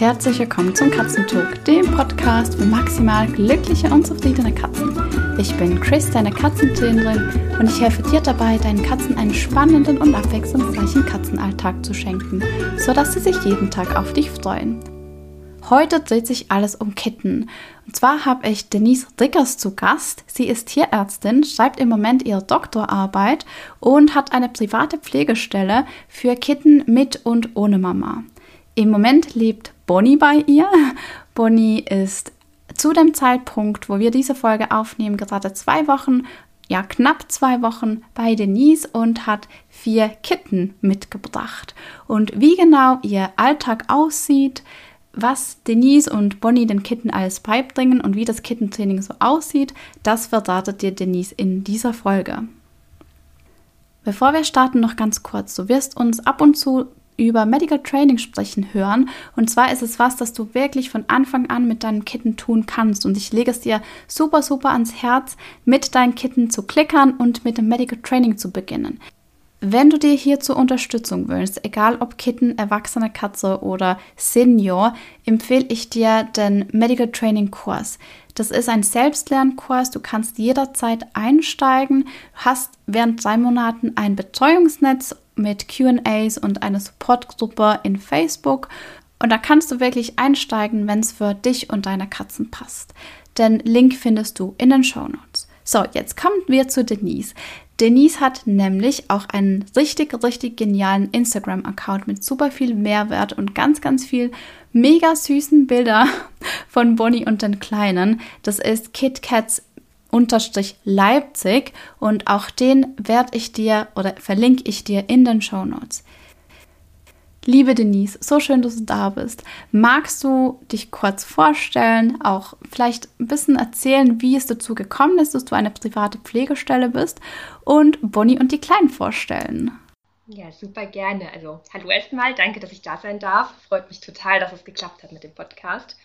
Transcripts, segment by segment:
Herzlich willkommen zum Katzentalk, dem Podcast für maximal glückliche und zufriedene Katzen. Ich bin Chris, deine Katzentrainerin, und ich helfe dir dabei, deinen Katzen einen spannenden und abwechslungsreichen Katzenalltag zu schenken, sodass sie sich jeden Tag auf dich freuen. Heute dreht sich alles um Kitten. Und zwar habe ich Denise Rickers zu Gast. Sie ist Tierärztin, schreibt im Moment ihre Doktorarbeit und hat eine private Pflegestelle für Kitten mit und ohne Mama. Im Moment lebt Bonnie bei ihr. Bonnie ist zu dem Zeitpunkt, wo wir diese Folge aufnehmen, gerade zwei Wochen, ja knapp zwei Wochen bei Denise und hat vier Kitten mitgebracht. Und wie genau ihr Alltag aussieht, was Denise und Bonnie den Kitten alles beibringen und wie das Kittentraining so aussieht, das verratet dir Denise in dieser Folge. Bevor wir starten, noch ganz kurz. Du wirst uns ab und zu über Medical Training sprechen hören. Und zwar ist es was, das du wirklich von Anfang an mit deinem Kitten tun kannst. Und ich lege es dir super, super ans Herz, mit deinen Kitten zu klickern und mit dem Medical Training zu beginnen. Wenn du dir hierzu Unterstützung wünschst, egal ob Kitten, erwachsene Katze oder Senior, empfehle ich dir den Medical Training Kurs. Das ist ein Selbstlernkurs, du kannst jederzeit einsteigen, hast während drei Monaten ein Betreuungsnetz mit QAs und eine Supportgruppe in Facebook. Und da kannst du wirklich einsteigen, wenn es für dich und deine Katzen passt. Den Link findest du in den Show Notes. So, jetzt kommen wir zu Denise. Denise hat nämlich auch einen richtig, richtig genialen Instagram-Account mit super viel Mehrwert und ganz, ganz viel mega süßen Bilder von Bonnie und den Kleinen. Das ist KitKats unterstrich Leipzig und auch den werde ich dir oder verlinke ich dir in den Show Notes. Liebe Denise, so schön, dass du da bist. Magst du dich kurz vorstellen, auch vielleicht ein bisschen erzählen, wie es dazu gekommen ist, dass du eine private Pflegestelle bist und Bonnie und die Kleinen vorstellen? Ja, super gerne. Also, hallo erstmal, danke, dass ich da sein darf. Freut mich total, dass es geklappt hat mit dem Podcast.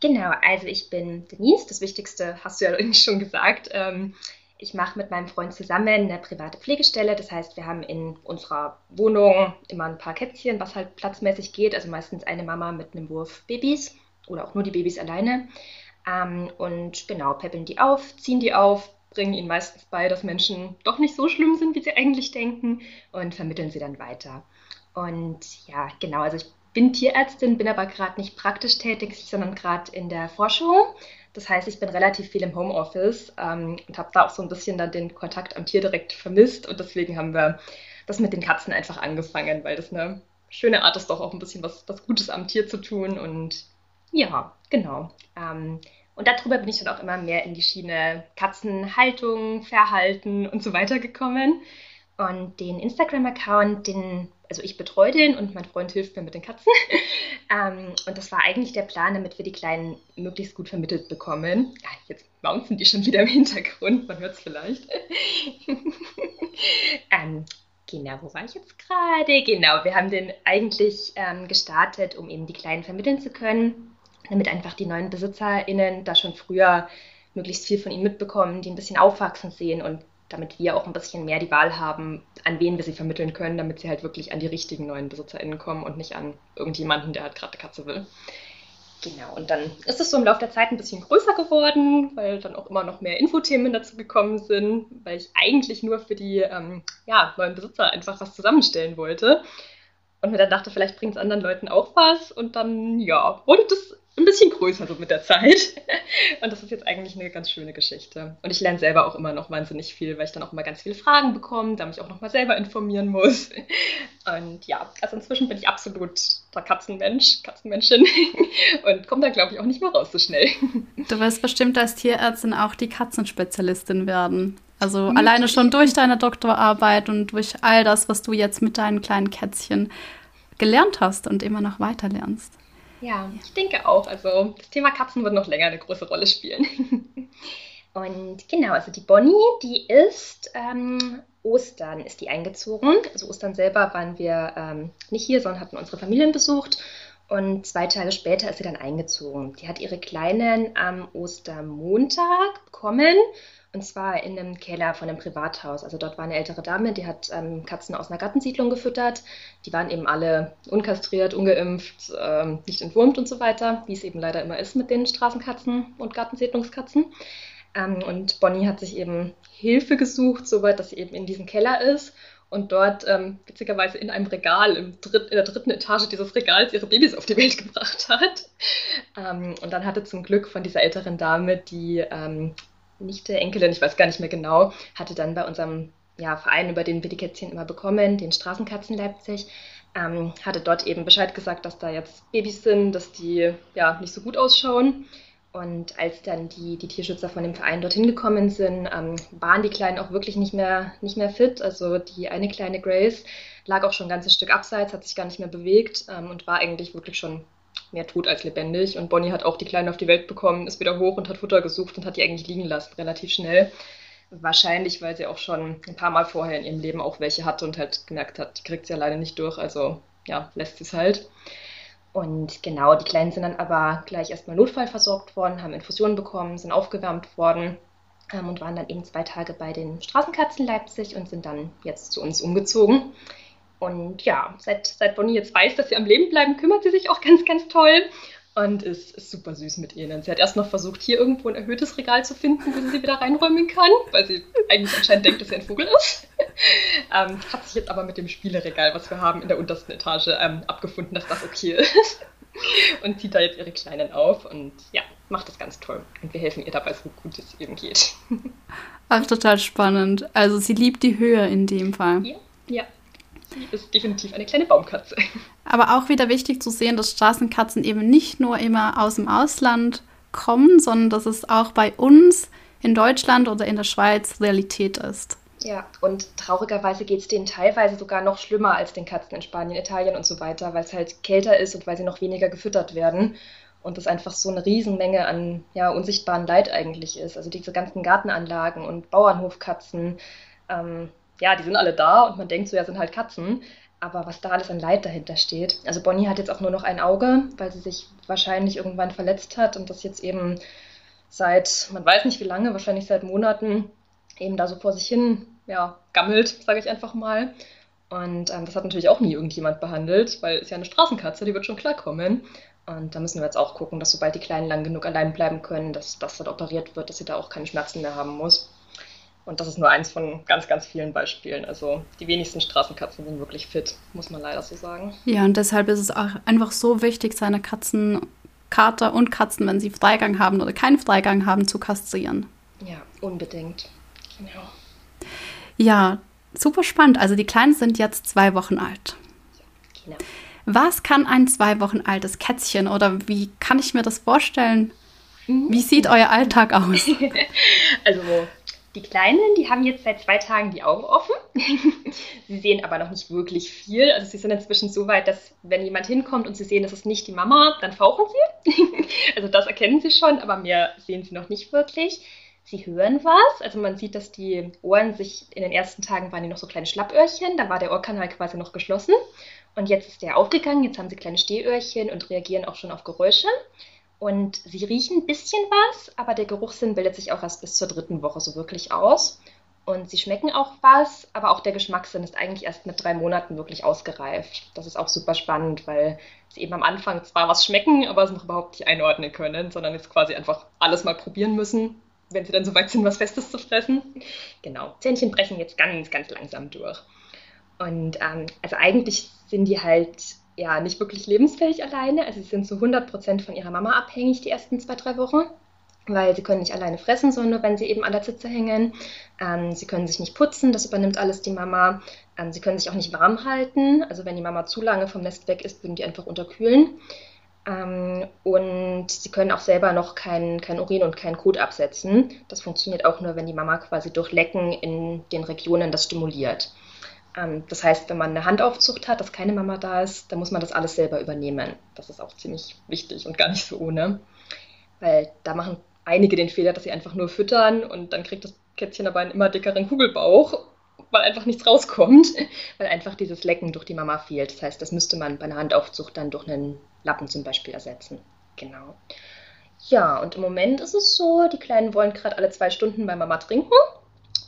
Genau, also ich bin Denise, das Wichtigste hast du ja schon gesagt. Ähm, ich mache mit meinem Freund zusammen eine private Pflegestelle. Das heißt, wir haben in unserer Wohnung immer ein paar Kätzchen, was halt platzmäßig geht. Also meistens eine Mama mit einem Wurf Babys oder auch nur die Babys alleine. Ähm, und genau, peppeln die auf, ziehen die auf, bringen ihnen meistens bei, dass Menschen doch nicht so schlimm sind, wie sie eigentlich denken und vermitteln sie dann weiter. Und ja, genau, also ich bin Tierärztin, bin aber gerade nicht praktisch tätig, sondern gerade in der Forschung. Das heißt, ich bin relativ viel im Homeoffice ähm, und habe da auch so ein bisschen dann den Kontakt am Tier direkt vermisst. Und deswegen haben wir das mit den Katzen einfach angefangen, weil das eine schöne Art ist, doch auch ein bisschen was, was Gutes am Tier zu tun. Und ja, genau. Ähm, und darüber bin ich dann auch immer mehr in die Schiene Katzenhaltung, Verhalten und so weiter gekommen. Und den Instagram-Account, den also ich betreue den und mein Freund hilft mir mit den Katzen. ähm, und das war eigentlich der Plan, damit wir die Kleinen möglichst gut vermittelt bekommen. Ja, jetzt bouncen die schon wieder im Hintergrund, man hört es vielleicht. ähm, genau, wo war ich jetzt gerade? Genau, wir haben den eigentlich ähm, gestartet, um eben die Kleinen vermitteln zu können, damit einfach die neuen BesitzerInnen da schon früher möglichst viel von ihnen mitbekommen, die ein bisschen aufwachsen sehen und damit wir auch ein bisschen mehr die Wahl haben, an wen wir sie vermitteln können, damit sie halt wirklich an die richtigen neuen BesitzerInnen kommen und nicht an irgendjemanden, der halt gerade eine Katze will. Genau, und dann ist es so im Laufe der Zeit ein bisschen größer geworden, weil dann auch immer noch mehr Infothemen dazu gekommen sind, weil ich eigentlich nur für die ähm, ja, neuen Besitzer einfach was zusammenstellen wollte. Und mir dann dachte, vielleicht bringt es anderen Leuten auch was. Und dann, ja, wurde das ein bisschen größer so mit der Zeit. Und das ist jetzt eigentlich eine ganz schöne Geschichte. Und ich lerne selber auch immer noch wahnsinnig viel, weil ich dann auch immer ganz viele Fragen bekomme, da mich auch noch mal selber informieren muss. Und ja, also inzwischen bin ich absolut der Katzenmensch, Katzenmenschin und komme da, glaube ich, auch nicht mehr raus so schnell. Du wirst bestimmt als Tierärztin auch die Katzenspezialistin werden. Also mhm. alleine schon durch deine Doktorarbeit und durch all das, was du jetzt mit deinen kleinen Kätzchen gelernt hast und immer noch weiter lernst. Ja, ich denke auch. Also das Thema Katzen wird noch länger eine große Rolle spielen. Und genau, also die Bonnie, die ist ähm, Ostern ist die eingezogen. Also Ostern selber waren wir ähm, nicht hier, sondern hatten unsere Familien besucht. Und zwei Tage später ist sie dann eingezogen. Die hat ihre Kleinen am Ostermontag bekommen Und zwar in einem Keller von einem Privathaus. Also dort war eine ältere Dame, die hat ähm, Katzen aus einer Gartensiedlung gefüttert. Die waren eben alle unkastriert, ungeimpft, ähm, nicht entwurmt und so weiter, wie es eben leider immer ist mit den Straßenkatzen und Gartensiedlungskatzen. Ähm, und Bonnie hat sich eben Hilfe gesucht, soweit, dass sie eben in diesem Keller ist und dort ähm, witzigerweise in einem Regal, Dritt, in der dritten Etage dieses Regals, ihre Babys auf die Welt gebracht hat. Ähm, und dann hatte zum Glück von dieser älteren Dame, die nicht der Enkelin, ich weiß gar nicht mehr genau, hatte dann bei unserem ja, Verein, über den wir die Kätzchen immer bekommen, den Straßenkatzen Leipzig, ähm, hatte dort eben Bescheid gesagt, dass da jetzt Babys sind, dass die ja nicht so gut ausschauen. Und als dann die, die Tierschützer von dem Verein dorthin gekommen sind, ähm, waren die Kleinen auch wirklich nicht mehr, nicht mehr fit. Also die eine kleine Grace lag auch schon ein ganzes Stück abseits, hat sich gar nicht mehr bewegt ähm, und war eigentlich wirklich schon mehr tot als lebendig. Und Bonnie hat auch die Kleinen auf die Welt bekommen, ist wieder hoch und hat Futter gesucht und hat die eigentlich liegen lassen, relativ schnell. Wahrscheinlich, weil sie auch schon ein paar Mal vorher in ihrem Leben auch welche hatte und halt gemerkt hat, die kriegt sie alleine nicht durch, also ja, lässt sie es halt. Und genau, die Kleinen sind dann aber gleich erstmal notfallversorgt worden, haben Infusionen bekommen, sind aufgewärmt worden ähm, und waren dann eben zwei Tage bei den Straßenkatzen Leipzig und sind dann jetzt zu uns umgezogen. Und ja, seit, seit Bonnie jetzt weiß, dass sie am Leben bleiben, kümmert sie sich auch ganz, ganz toll und ist, ist super süß mit ihnen. Sie hat erst noch versucht, hier irgendwo ein erhöhtes Regal zu finden, wo sie sie wieder reinräumen kann, weil sie eigentlich anscheinend denkt, dass sie ein Vogel ist. ähm, hat sich jetzt aber mit dem Spieleregal, was wir haben in der untersten Etage, ähm, abgefunden, dass das okay ist. und zieht da jetzt ihre Kleinen auf und ja, macht das ganz toll. Und wir helfen ihr dabei, so gut es eben geht. Ach, total spannend. Also sie liebt die Höhe in dem Fall. Ja, ja. Sie ist definitiv eine kleine Baumkatze. Aber auch wieder wichtig zu sehen, dass Straßenkatzen eben nicht nur immer aus dem Ausland kommen, sondern dass es auch bei uns in Deutschland oder in der Schweiz Realität ist. Ja, und traurigerweise geht es denen teilweise sogar noch schlimmer als den Katzen in Spanien, Italien und so weiter, weil es halt kälter ist und weil sie noch weniger gefüttert werden. Und das einfach so eine Riesenmenge an ja, unsichtbaren Leid eigentlich ist. Also diese ganzen Gartenanlagen und Bauernhofkatzen, ähm, ja, die sind alle da und man denkt so, ja, sind halt Katzen. Aber was da alles an Leid dahinter steht. Also Bonnie hat jetzt auch nur noch ein Auge, weil sie sich wahrscheinlich irgendwann verletzt hat und das jetzt eben seit, man weiß nicht wie lange, wahrscheinlich seit Monaten eben da so vor sich hin ja, gammelt, sage ich einfach mal. Und ähm, das hat natürlich auch nie irgendjemand behandelt, weil es ja eine Straßenkatze, die wird schon klarkommen. Und da müssen wir jetzt auch gucken, dass sobald die Kleinen lang genug allein bleiben können, dass das dann operiert wird, dass sie da auch keine Schmerzen mehr haben muss. Und das ist nur eins von ganz, ganz vielen Beispielen. Also die wenigsten Straßenkatzen sind wirklich fit, muss man leider so sagen. Ja, und deshalb ist es auch einfach so wichtig, seine Katzen, Kater und Katzen, wenn sie Freigang haben oder keinen Freigang haben, zu kastrieren. Ja, unbedingt. Genau. Ja, super spannend. Also die Kleinen sind jetzt zwei Wochen alt. Genau. Was kann ein zwei Wochen altes Kätzchen oder wie kann ich mir das vorstellen? Mhm. Wie sieht euer Alltag aus? also die Kleinen, die haben jetzt seit zwei Tagen die Augen offen. sie sehen aber noch nicht wirklich viel. Also sie sind inzwischen so weit, dass wenn jemand hinkommt und sie sehen, das ist nicht die Mama, dann fauchen sie. also das erkennen sie schon, aber mehr sehen sie noch nicht wirklich. Sie hören was. Also man sieht, dass die Ohren sich in den ersten Tagen waren die noch so kleine Schlappöhrchen. Da war der Ohrkanal quasi noch geschlossen. Und jetzt ist der aufgegangen. Jetzt haben sie kleine Stehöhrchen und reagieren auch schon auf Geräusche. Und sie riechen ein bisschen was, aber der Geruchssinn bildet sich auch erst bis zur dritten Woche so wirklich aus. Und sie schmecken auch was, aber auch der Geschmackssinn ist eigentlich erst mit drei Monaten wirklich ausgereift. Das ist auch super spannend, weil sie eben am Anfang zwar was schmecken, aber es noch überhaupt nicht einordnen können, sondern jetzt quasi einfach alles mal probieren müssen, wenn sie dann so weit sind, was Festes zu fressen. Genau, Zähnchen brechen jetzt ganz, ganz langsam durch. Und ähm, also eigentlich sind die halt ja nicht wirklich lebensfähig alleine. Also sie sind zu 100 Prozent von ihrer Mama abhängig die ersten zwei, drei Wochen, weil sie können nicht alleine fressen, sondern nur wenn sie eben an der Zitze hängen. Ähm, sie können sich nicht putzen, das übernimmt alles die Mama. Ähm, sie können sich auch nicht warm halten. Also wenn die Mama zu lange vom Nest weg ist, würden die einfach unterkühlen. Ähm, und sie können auch selber noch kein, kein Urin und kein Kot absetzen. Das funktioniert auch nur, wenn die Mama quasi durch Lecken in den Regionen das stimuliert. Ähm, das heißt, wenn man eine Handaufzucht hat, dass keine Mama da ist, dann muss man das alles selber übernehmen. Das ist auch ziemlich wichtig und gar nicht so ohne. Weil da machen einige den Fehler, dass sie einfach nur füttern und dann kriegt das Kätzchen aber einen immer dickeren Kugelbauch, weil einfach nichts rauskommt, weil einfach dieses Lecken durch die Mama fehlt. Das heißt, das müsste man bei einer Handaufzucht dann durch einen Lappen zum Beispiel ersetzen. Genau. Ja, und im Moment ist es so, die Kleinen wollen gerade alle zwei Stunden bei Mama trinken.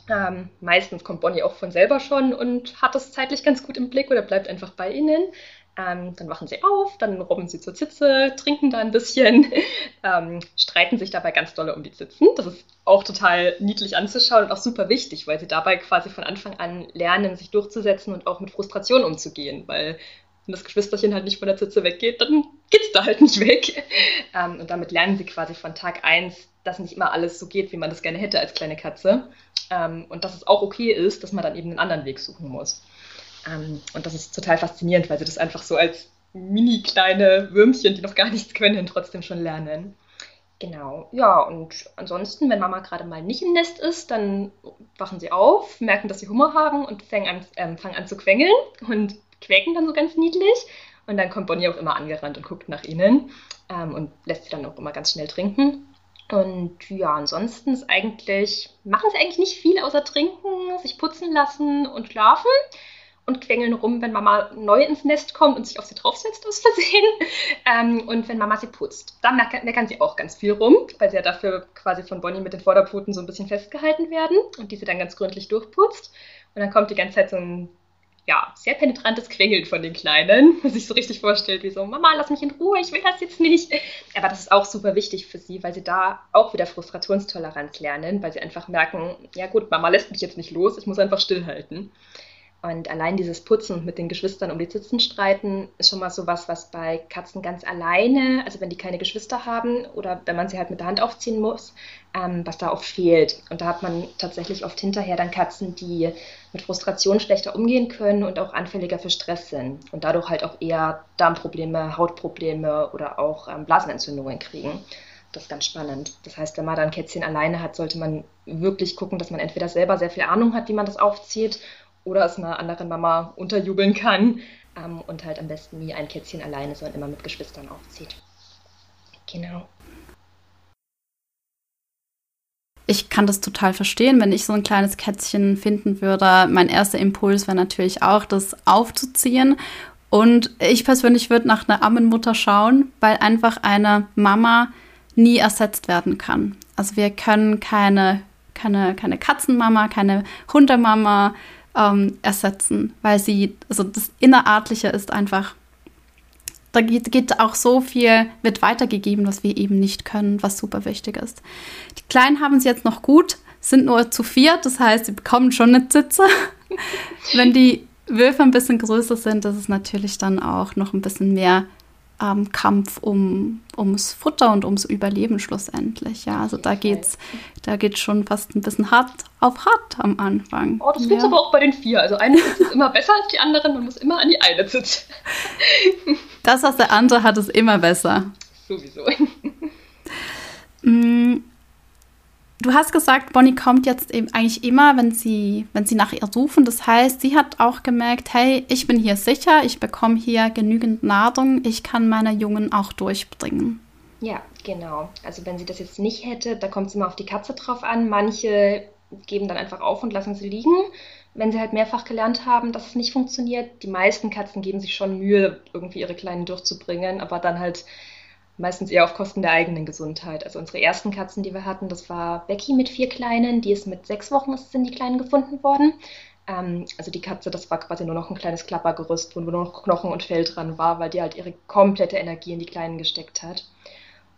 Ähm, meistens kommt Bonnie auch von selber schon und hat das zeitlich ganz gut im Blick oder bleibt einfach bei ihnen. Ähm, dann wachen sie auf, dann robben sie zur Zitze, trinken da ein bisschen, ähm, streiten sich dabei ganz dolle um die Zitzen. Das ist auch total niedlich anzuschauen und auch super wichtig, weil sie dabei quasi von Anfang an lernen, sich durchzusetzen und auch mit Frustration umzugehen, weil wenn das Geschwisterchen halt nicht von der Zitze weggeht, dann geht es da halt nicht weg. Ähm, und damit lernen sie quasi von Tag 1, dass nicht immer alles so geht, wie man das gerne hätte als kleine Katze. Ähm, und dass es auch okay ist, dass man dann eben einen anderen Weg suchen muss. Ähm, und das ist total faszinierend, weil sie das einfach so als mini kleine Würmchen, die noch gar nichts können, trotzdem schon lernen. Genau, ja, und ansonsten, wenn Mama gerade mal nicht im Nest ist, dann wachen sie auf, merken, dass sie Hunger haben und fangen an, äh, fangen an zu quengeln und quäken dann so ganz niedlich. Und dann kommt Bonnie auch immer angerannt und guckt nach ihnen ähm, und lässt sie dann auch immer ganz schnell trinken. Und ja, ansonsten ist eigentlich, machen sie eigentlich nicht viel außer trinken, sich putzen lassen und schlafen und quengeln rum, wenn Mama neu ins Nest kommt und sich auf sie draufsetzt aus Versehen. Ähm, und wenn Mama sie putzt. Da meckern sie auch ganz viel rum, weil sie ja dafür quasi von Bonnie mit den Vorderpfoten so ein bisschen festgehalten werden und die sie dann ganz gründlich durchputzt. Und dann kommt die ganze Zeit so ein ja, sehr penetrantes Quengeln von den Kleinen, was sich so richtig vorstellt, wie so, Mama, lass mich in Ruhe, ich will das jetzt nicht. Aber das ist auch super wichtig für sie, weil sie da auch wieder Frustrationstoleranz lernen, weil sie einfach merken, ja gut, Mama lässt mich jetzt nicht los, ich muss einfach stillhalten. Und allein dieses Putzen und mit den Geschwistern um die Zitzen streiten ist schon mal so was, was bei Katzen ganz alleine, also wenn die keine Geschwister haben oder wenn man sie halt mit der Hand aufziehen muss, ähm, was da oft fehlt. Und da hat man tatsächlich oft hinterher dann Katzen, die mit Frustration schlechter umgehen können und auch anfälliger für Stress sind und dadurch halt auch eher Darmprobleme, Hautprobleme oder auch ähm, Blasenentzündungen kriegen. Das ist ganz spannend. Das heißt, wenn man dann ein Kätzchen alleine hat, sollte man wirklich gucken, dass man entweder selber sehr viel Ahnung hat, wie man das aufzieht oder es einer anderen Mama unterjubeln kann ähm, und halt am besten nie ein Kätzchen alleine, sondern immer mit Geschwistern aufzieht. Genau. Ich kann das total verstehen, wenn ich so ein kleines Kätzchen finden würde. Mein erster Impuls wäre natürlich auch, das aufzuziehen. Und ich persönlich würde nach einer Ammenmutter schauen, weil einfach eine Mama nie ersetzt werden kann. Also wir können keine, keine, keine Katzenmama, keine Hundemama, ähm, ersetzen, weil sie, also das Innerartliche ist einfach, da geht, geht auch so viel, wird weitergegeben, was wir eben nicht können, was super wichtig ist. Die Kleinen haben es jetzt noch gut, sind nur zu viert, das heißt, sie bekommen schon eine Zitze. Wenn die Würfe ein bisschen größer sind, ist natürlich dann auch noch ein bisschen mehr ähm, Kampf um, ums Futter und ums Überleben schlussendlich. Ja, also da geht's, da geht's schon fast ein bisschen hart auf hart am Anfang. Oh, das gibt's ja. aber auch bei den vier. Also eine ist immer besser als die anderen, man muss immer an die eine sitzen. das, was der andere hat, ist immer besser. Sowieso. Du hast gesagt, Bonnie kommt jetzt eben eigentlich immer, wenn sie, wenn sie nach ihr suchen. Das heißt, sie hat auch gemerkt, hey, ich bin hier sicher, ich bekomme hier genügend Nahrung, ich kann meine Jungen auch durchbringen. Ja, genau. Also wenn sie das jetzt nicht hätte, da kommt es immer auf die Katze drauf an. Manche geben dann einfach auf und lassen sie liegen, wenn sie halt mehrfach gelernt haben, dass es nicht funktioniert. Die meisten Katzen geben sich schon Mühe, irgendwie ihre Kleinen durchzubringen, aber dann halt meistens eher auf Kosten der eigenen Gesundheit. Also unsere ersten Katzen, die wir hatten, das war Becky mit vier Kleinen, die ist mit sechs Wochen sind die Kleinen gefunden worden. Ähm, also die Katze, das war quasi nur noch ein kleines Klappergerüst, wo nur noch Knochen und Fell dran war, weil die halt ihre komplette Energie in die Kleinen gesteckt hat.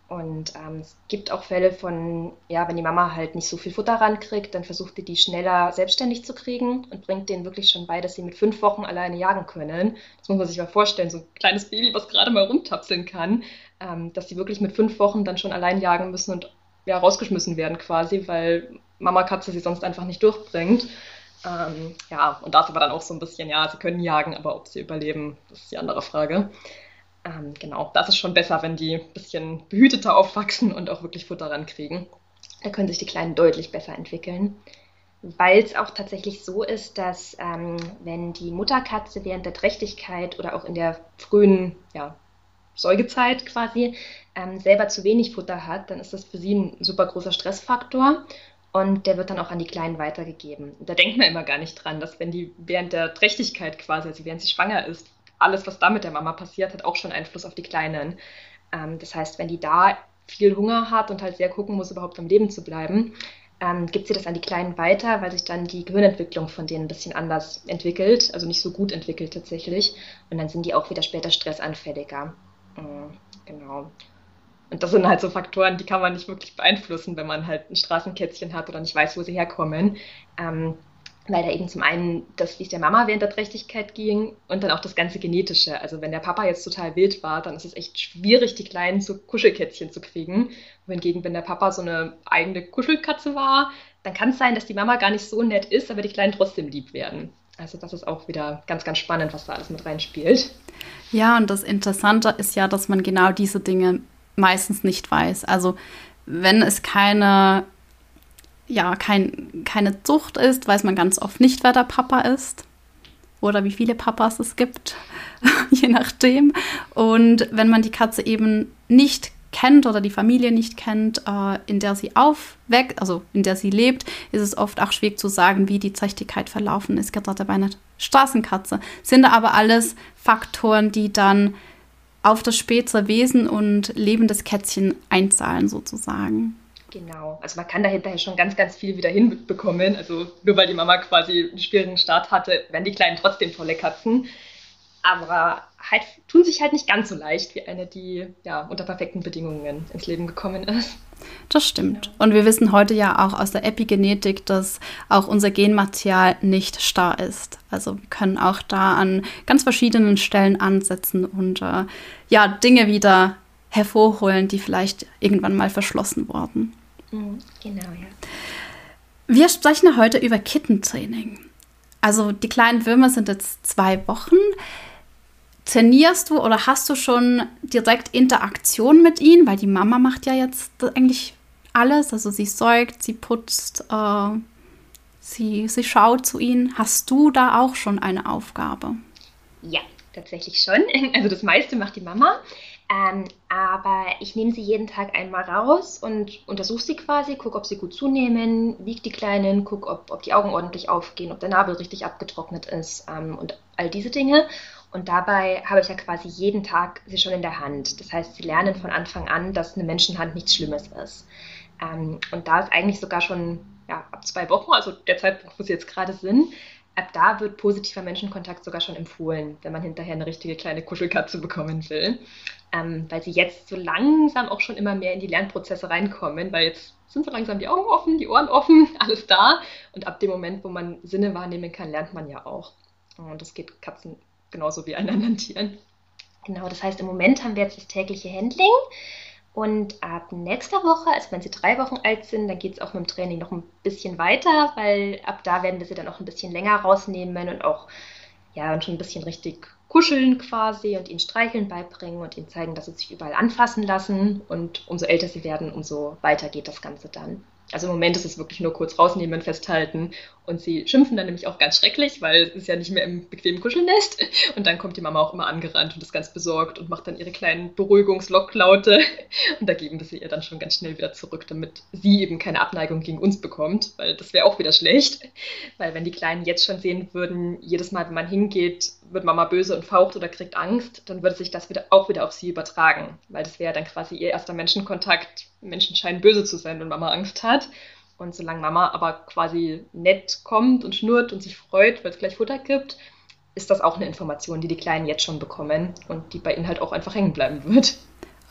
Und ähm, es gibt auch Fälle von, ja, wenn die Mama halt nicht so viel Futter rankriegt, dann versucht die die schneller selbstständig zu kriegen und bringt denen wirklich schon bei, dass sie mit fünf Wochen alleine jagen können. Das muss man sich mal vorstellen, so ein kleines Baby, was gerade mal rumtapseln kann, ähm, dass sie wirklich mit fünf Wochen dann schon allein jagen müssen und ja, rausgeschmissen werden quasi, weil Mama Katze sie sonst einfach nicht durchbringt. Ähm, ja, und da ist aber dann auch so ein bisschen, ja, sie können jagen, aber ob sie überleben, das ist die andere Frage. Ähm, genau, das ist schon besser, wenn die ein bisschen behüteter aufwachsen und auch wirklich Futter rankriegen. Da können sich die Kleinen deutlich besser entwickeln. Weil es auch tatsächlich so ist, dass ähm, wenn die Mutterkatze während der Trächtigkeit oder auch in der frühen ja, Säugezeit quasi ähm, selber zu wenig Futter hat, dann ist das für sie ein super großer Stressfaktor und der wird dann auch an die Kleinen weitergegeben. Da denkt man immer gar nicht dran, dass wenn die während der Trächtigkeit quasi, also während sie schwanger ist, alles, was da mit der Mama passiert, hat auch schon Einfluss auf die Kleinen. Ähm, das heißt, wenn die da viel Hunger hat und halt sehr gucken muss, überhaupt am Leben zu bleiben, ähm, gibt sie das an die Kleinen weiter, weil sich dann die Gehirnentwicklung von denen ein bisschen anders entwickelt, also nicht so gut entwickelt tatsächlich. Und dann sind die auch wieder später stressanfälliger. Mhm, genau. Und das sind halt so Faktoren, die kann man nicht wirklich beeinflussen, wenn man halt ein Straßenkätzchen hat oder nicht weiß, wo sie herkommen. Ähm, weil da eben zum einen das, wie es der Mama während der Trächtigkeit ging und dann auch das ganze Genetische. Also wenn der Papa jetzt total wild war, dann ist es echt schwierig, die Kleinen zu Kuschelkätzchen zu kriegen. Wohingegen, wenn der Papa so eine eigene Kuschelkatze war, dann kann es sein, dass die Mama gar nicht so nett ist, aber die Kleinen trotzdem lieb werden. Also das ist auch wieder ganz, ganz spannend, was da alles mit reinspielt. Ja, und das Interessante ist ja, dass man genau diese Dinge meistens nicht weiß. Also wenn es keine ja, kein, keine Zucht ist, weiß man ganz oft nicht, wer der Papa ist oder wie viele Papas es gibt, je nachdem. Und wenn man die Katze eben nicht kennt oder die Familie nicht kennt, äh, in der sie aufweckt, also in der sie lebt, ist es oft auch schwierig zu sagen, wie die Züchtigkeit verlaufen ist, gerade bei einer Straßenkatze. Sind aber alles Faktoren, die dann auf das spätere Wesen und Leben des Kätzchen einzahlen, sozusagen. Genau. Also man kann da hinterher schon ganz, ganz viel wieder hinbekommen. Also nur weil die Mama quasi einen schwierigen Start hatte, werden die Kleinen trotzdem tolle Katzen. Aber halt tun sich halt nicht ganz so leicht wie eine, die ja unter perfekten Bedingungen ins Leben gekommen ist. Das stimmt. Und wir wissen heute ja auch aus der Epigenetik, dass auch unser Genmaterial nicht starr ist. Also wir können auch da an ganz verschiedenen Stellen ansetzen und äh, ja Dinge wieder hervorholen, die vielleicht irgendwann mal verschlossen wurden. Mhm, genau, ja. Wir sprechen heute über Kittentraining. Also die kleinen Würmer sind jetzt zwei Wochen. Trainierst du oder hast du schon direkt Interaktion mit ihnen? Weil die Mama macht ja jetzt eigentlich alles. Also sie säugt, sie putzt, äh, sie, sie schaut zu ihnen. Hast du da auch schon eine Aufgabe? Ja, tatsächlich schon. Also das meiste macht die Mama. Ähm, aber ich nehme sie jeden Tag einmal raus und untersuche sie quasi, gucke, ob sie gut zunehmen, wiege die Kleinen, gucke, ob, ob die Augen ordentlich aufgehen, ob der Nabel richtig abgetrocknet ist ähm, und all diese Dinge. Und dabei habe ich ja quasi jeden Tag sie schon in der Hand. Das heißt, sie lernen von Anfang an, dass eine Menschenhand nichts Schlimmes ist. Ähm, und da ist eigentlich sogar schon ja, ab zwei Wochen, also der Zeitpunkt, wo sie jetzt gerade sind, ab da wird positiver Menschenkontakt sogar schon empfohlen, wenn man hinterher eine richtige kleine Kuschelkatze bekommen will. Ähm, weil sie jetzt so langsam auch schon immer mehr in die Lernprozesse reinkommen, weil jetzt sind so langsam die Augen offen, die Ohren offen, alles da. Und ab dem Moment, wo man Sinne wahrnehmen kann, lernt man ja auch. Und das geht Katzen genauso wie allen anderen Tieren. Genau, das heißt, im Moment haben wir jetzt das tägliche Handling. Und ab nächster Woche, also wenn sie drei Wochen alt sind, dann geht es auch mit dem Training noch ein bisschen weiter, weil ab da werden wir sie dann auch ein bisschen länger rausnehmen und auch ja, und schon ein bisschen richtig kuscheln quasi und ihnen streicheln beibringen und ihnen zeigen, dass sie sich überall anfassen lassen. Und umso älter sie werden, umso weiter geht das Ganze dann. Also im Moment ist es wirklich nur kurz rausnehmen, festhalten und sie schimpfen dann nämlich auch ganz schrecklich, weil es ist ja nicht mehr im bequemen Kuschelnest. Und dann kommt die Mama auch immer angerannt und ist ganz besorgt und macht dann ihre kleinen Beruhigungslocklaute. Und da geben wir sie ihr dann schon ganz schnell wieder zurück, damit sie eben keine Abneigung gegen uns bekommt, weil das wäre auch wieder schlecht. Weil wenn die Kleinen jetzt schon sehen würden, jedes Mal, wenn man hingeht, wird Mama böse und faucht oder kriegt Angst, dann würde sich das wieder, auch wieder auf sie übertragen. Weil das wäre dann quasi ihr erster Menschenkontakt. Menschen scheinen böse zu sein, wenn Mama Angst hat. Und solange Mama aber quasi nett kommt und schnurrt und sich freut, weil es gleich Futter gibt, ist das auch eine Information, die die Kleinen jetzt schon bekommen und die bei ihnen halt auch einfach hängen bleiben wird.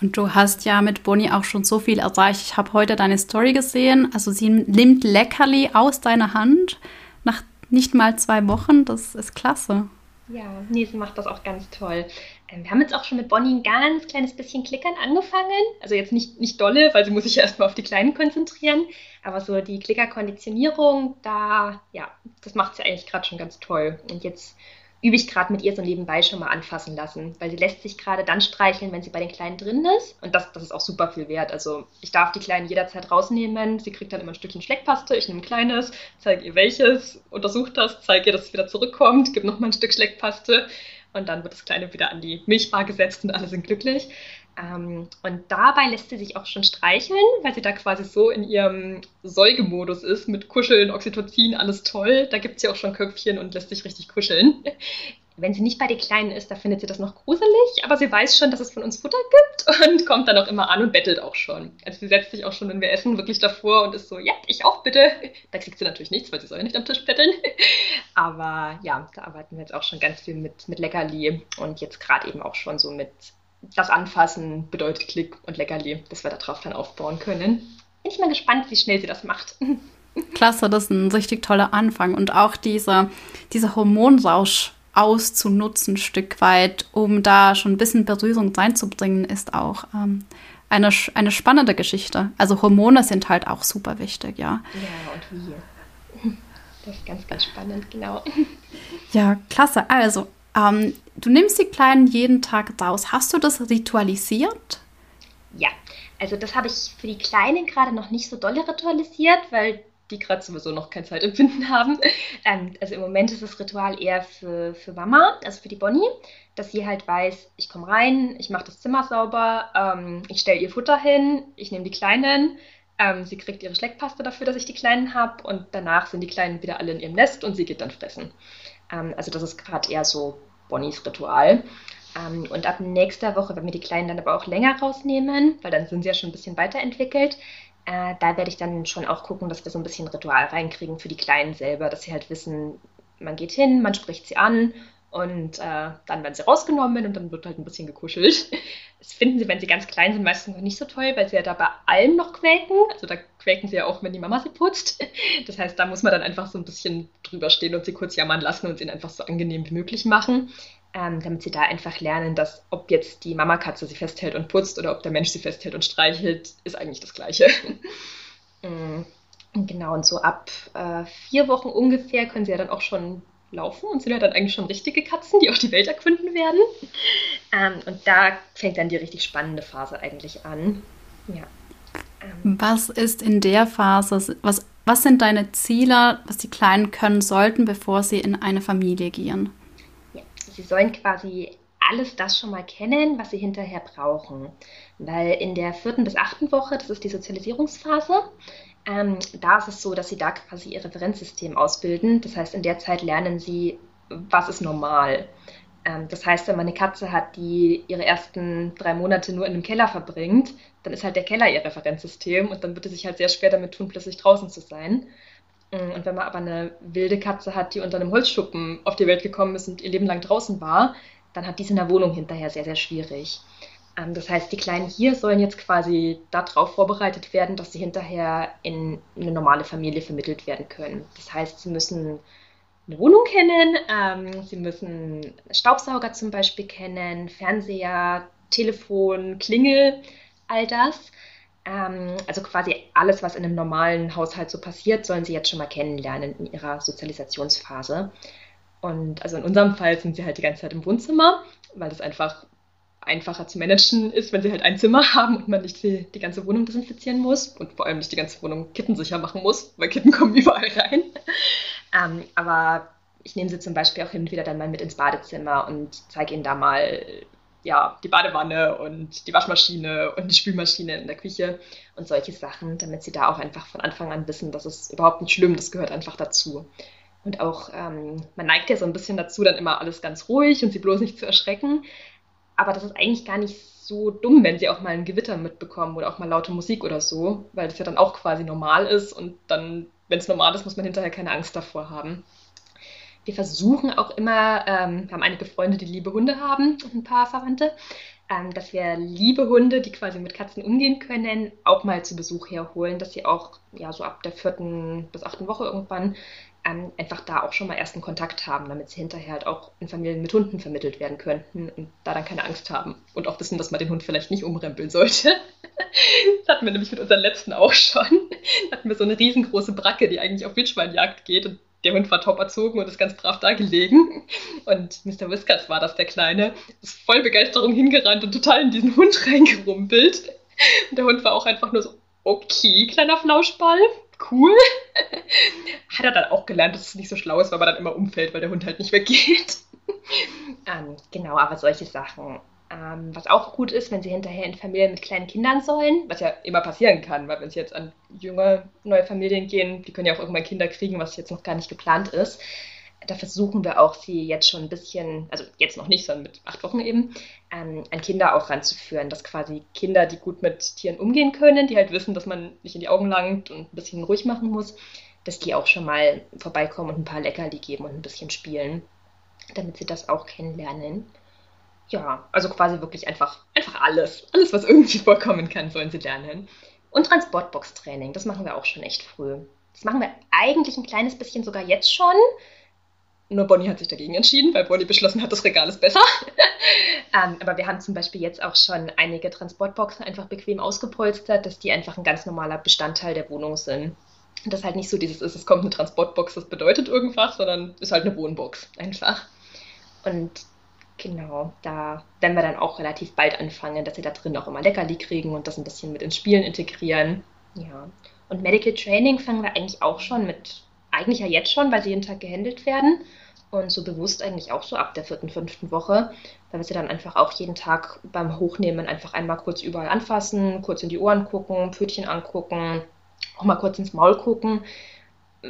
Und du hast ja mit Bonnie auch schon so viel erreicht. Ich habe heute deine Story gesehen. Also sie nimmt Leckerli aus deiner Hand nach nicht mal zwei Wochen. Das ist klasse. Ja, nee, sie macht das auch ganz toll. Ähm, wir haben jetzt auch schon mit Bonnie ein ganz kleines bisschen Klickern angefangen. Also jetzt nicht, nicht dolle, weil sie muss sich erstmal auf die Kleinen konzentrieren. Aber so die Klickerkonditionierung, da, ja, das macht sie eigentlich gerade schon ganz toll. Und jetzt übe ich gerade mit ihr so nebenbei schon mal anfassen lassen, weil sie lässt sich gerade dann streicheln, wenn sie bei den Kleinen drin ist. Und das, das ist auch super viel wert. Also ich darf die Kleinen jederzeit rausnehmen. Sie kriegt dann immer ein Stückchen Schleckpaste. Ich nehme ein kleines, zeige ihr welches, untersuche das, zeige ihr, dass es wieder zurückkommt, gebe nochmal ein Stück Schleckpaste. Und dann wird das Kleine wieder an die Milchbar gesetzt und alle sind glücklich. Ähm, und dabei lässt sie sich auch schon streicheln, weil sie da quasi so in ihrem Säugemodus ist mit Kuscheln, Oxytocin, alles toll. Da gibt ja auch schon Köpfchen und lässt sich richtig kuscheln. wenn sie nicht bei den Kleinen ist, da findet sie das noch gruselig, aber sie weiß schon, dass es von uns Futter gibt und kommt dann auch immer an und bettelt auch schon. Also sie setzt sich auch schon, wenn wir essen, wirklich davor und ist so, ja, ich auch bitte. Da kriegt sie natürlich nichts, weil sie soll ja nicht am Tisch betteln. Aber ja, da arbeiten wir jetzt auch schon ganz viel mit, mit Leckerli und jetzt gerade eben auch schon so mit das Anfassen bedeutet Klick und Leckerli, dass wir darauf dann aufbauen können. Bin ich mal gespannt, wie schnell sie das macht. Klasse, das ist ein richtig toller Anfang. Und auch dieser, dieser Hormonrausch auszunutzen, ein Stück weit, um da schon ein bisschen Berührung reinzubringen, ist auch ähm, eine, eine spannende Geschichte. Also Hormone sind halt auch super wichtig, ja. Ja, und wie. Das ist ganz, ganz spannend, genau. Ja, klasse. Also, ähm, du nimmst die Kleinen jeden Tag raus. Hast du das ritualisiert? Ja, also das habe ich für die Kleinen gerade noch nicht so dolle ritualisiert, weil die gerade sowieso noch kein Zeitempfinden haben. Ähm, also im Moment ist das Ritual eher für, für Mama, also für die Bonnie, dass sie halt weiß, ich komme rein, ich mache das Zimmer sauber, ähm, ich stelle ihr Futter hin, ich nehme die Kleinen, ähm, sie kriegt ihre Schleckpaste dafür, dass ich die Kleinen habe und danach sind die Kleinen wieder alle in ihrem Nest und sie geht dann fressen. Ähm, also das ist gerade eher so Bonnies Ritual. Ähm, und ab nächster Woche, wenn wir die Kleinen dann aber auch länger rausnehmen, weil dann sind sie ja schon ein bisschen weiterentwickelt, äh, da werde ich dann schon auch gucken, dass wir so ein bisschen Ritual reinkriegen für die Kleinen selber, dass sie halt wissen, man geht hin, man spricht sie an und äh, dann werden sie rausgenommen und dann wird halt ein bisschen gekuschelt. Das finden sie, wenn sie ganz klein sind, meistens noch nicht so toll, weil sie ja da bei allem noch quäken. Also da quäken sie ja auch, wenn die Mama sie putzt. Das heißt, da muss man dann einfach so ein bisschen drüber stehen und sie kurz jammern lassen und sie einfach so angenehm wie möglich machen ähm, damit sie da einfach lernen, dass ob jetzt die Mamakatze sie festhält und putzt oder ob der Mensch sie festhält und streichelt, ist eigentlich das Gleiche. Mm, genau, und so ab äh, vier Wochen ungefähr können sie ja dann auch schon laufen und sind ja dann eigentlich schon richtige Katzen, die auch die Welt erkunden werden. Ähm, und da fängt dann die richtig spannende Phase eigentlich an. Ja. Ähm. Was ist in der Phase, was, was sind deine Ziele, was die Kleinen können sollten, bevor sie in eine Familie gehen? sie sollen quasi alles das schon mal kennen, was sie hinterher brauchen. Weil in der vierten bis achten Woche, das ist die Sozialisierungsphase, ähm, da ist es so, dass sie da quasi ihr Referenzsystem ausbilden. Das heißt, in der Zeit lernen sie, was ist normal. Ähm, das heißt, wenn man eine Katze hat, die ihre ersten drei Monate nur in einem Keller verbringt, dann ist halt der Keller ihr Referenzsystem und dann wird es sich halt sehr schwer damit tun, plötzlich draußen zu sein. Mm, und wenn man aber eine wilde Katze hat, die unter einem Holzschuppen auf die Welt gekommen ist und ihr Leben lang draußen war, dann hat diese in der Wohnung hinterher sehr, sehr schwierig. Ähm, das heißt, die Kleinen hier sollen jetzt quasi darauf vorbereitet werden, dass sie hinterher in eine normale Familie vermittelt werden können. Das heißt, sie müssen eine Wohnung kennen, ähm, sie müssen Staubsauger zum Beispiel kennen, Fernseher, Telefon, Klingel, all das. Ähm, also quasi alles, was in einem normalen Haushalt so passiert, sollen sie jetzt schon mal kennenlernen in ihrer Sozialisationsphase. Und also in unserem Fall sind sie halt die ganze Zeit im Wohnzimmer, weil das einfach einfacher zu managen ist, wenn sie halt ein Zimmer haben und man nicht die, die ganze Wohnung desinfizieren muss und vor allem nicht die ganze Wohnung kittensicher machen muss, weil Kitten kommen überall rein. Ähm, aber ich nehme sie zum Beispiel auch hin und wieder dann mal mit ins Badezimmer und zeige ihnen da mal, ja, die Badewanne und die Waschmaschine und die Spülmaschine in der Küche und solche Sachen, damit sie da auch einfach von Anfang an wissen, dass es überhaupt nicht schlimm, das gehört einfach dazu. Und auch, ähm, man neigt ja so ein bisschen dazu, dann immer alles ganz ruhig und sie bloß nicht zu erschrecken. Aber das ist eigentlich gar nicht so dumm, wenn sie auch mal ein Gewitter mitbekommen oder auch mal laute Musik oder so, weil das ja dann auch quasi normal ist und dann, wenn es normal ist, muss man hinterher keine Angst davor haben. Wir versuchen auch immer, ähm, wir haben einige Freunde, die liebe Hunde haben und ein paar Verwandte, ähm, dass wir liebe Hunde, die quasi mit Katzen umgehen können, auch mal zu Besuch herholen, dass sie auch ja so ab der vierten bis achten Woche irgendwann ähm, einfach da auch schon mal ersten Kontakt haben, damit sie hinterher halt auch in Familien mit Hunden vermittelt werden könnten und da dann keine Angst haben und auch wissen, dass man den Hund vielleicht nicht umrempeln sollte. das hatten wir nämlich mit unseren letzten auch schon. Da hatten wir so eine riesengroße Bracke, die eigentlich auf Wildschweinjagd geht und der Hund war top erzogen und ist ganz brav da gelegen. Und Mr. Whiskers war das, der Kleine, ist voll Begeisterung hingerannt und total in diesen Hund reingerumpelt. Und der Hund war auch einfach nur so, okay, kleiner Flauschball, cool. Hat er dann auch gelernt, dass es nicht so schlau ist, weil man dann immer umfällt, weil der Hund halt nicht weggeht. ähm, genau, aber solche Sachen. Ähm, was auch gut ist, wenn sie hinterher in Familien mit kleinen Kindern sollen, was ja immer passieren kann, weil wenn sie jetzt an junge, neue Familien gehen, die können ja auch irgendwann Kinder kriegen, was jetzt noch gar nicht geplant ist. Da versuchen wir auch, sie jetzt schon ein bisschen, also jetzt noch nicht, sondern mit acht Wochen eben, ähm, an Kinder auch ranzuführen, dass quasi Kinder, die gut mit Tieren umgehen können, die halt wissen, dass man nicht in die Augen langt und ein bisschen ruhig machen muss, dass die auch schon mal vorbeikommen und ein paar Leckerli geben und ein bisschen spielen, damit sie das auch kennenlernen. Ja, also quasi wirklich einfach, einfach alles. Alles, was irgendwie vorkommen kann, sollen sie lernen. Und Transportbox-Training, das machen wir auch schon echt früh. Das machen wir eigentlich ein kleines bisschen sogar jetzt schon. Nur Bonnie hat sich dagegen entschieden, weil Bonnie beschlossen hat, das Regal ist besser. ähm, aber wir haben zum Beispiel jetzt auch schon einige Transportboxen einfach bequem ausgepolstert, dass die einfach ein ganz normaler Bestandteil der Wohnung sind. Das halt nicht so dieses ist, es kommt eine Transportbox, das bedeutet irgendwas, sondern ist halt eine Wohnbox einfach. Und genau, da werden wir dann auch relativ bald anfangen, dass sie da drin auch immer Leckerli kriegen und das ein bisschen mit ins Spielen integrieren. Ja. Und Medical Training fangen wir eigentlich auch schon mit eigentlich ja jetzt schon, weil sie jeden Tag gehandelt werden. Und so bewusst eigentlich auch so ab der vierten, fünften Woche, weil wir sie dann einfach auch jeden Tag beim Hochnehmen einfach einmal kurz überall anfassen, kurz in die Ohren gucken, Pötchen angucken, auch mal kurz ins Maul gucken.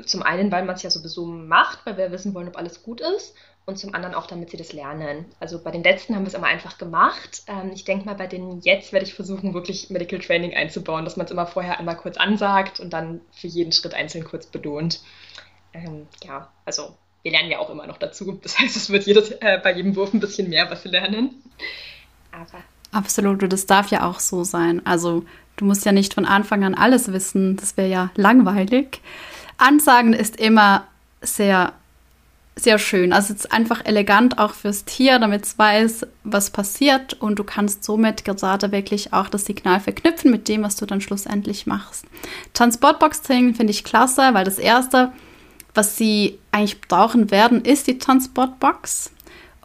Zum einen, weil man es ja sowieso macht, weil wir wissen wollen, ob alles gut ist. Und zum anderen auch, damit sie das lernen. Also bei den letzten haben wir es immer einfach gemacht. Ähm, ich denke mal, bei den jetzt werde ich versuchen, wirklich Medical Training einzubauen, dass man es immer vorher einmal kurz ansagt und dann für jeden Schritt einzeln kurz betont ähm, ja, also wir lernen ja auch immer noch dazu. Das heißt, es wird jedes, äh, bei jedem Wurf ein bisschen mehr, was wir lernen. Aber Absolut, das darf ja auch so sein. Also du musst ja nicht von Anfang an alles wissen, das wäre ja langweilig. Ansagen ist immer sehr, sehr schön. Also es ist einfach elegant auch fürs Tier, damit es weiß, was passiert und du kannst somit gerade wirklich auch das Signal verknüpfen mit dem, was du dann schlussendlich machst. Transportbox-Training finde ich klasse, weil das erste, was sie eigentlich brauchen werden, ist die Transportbox.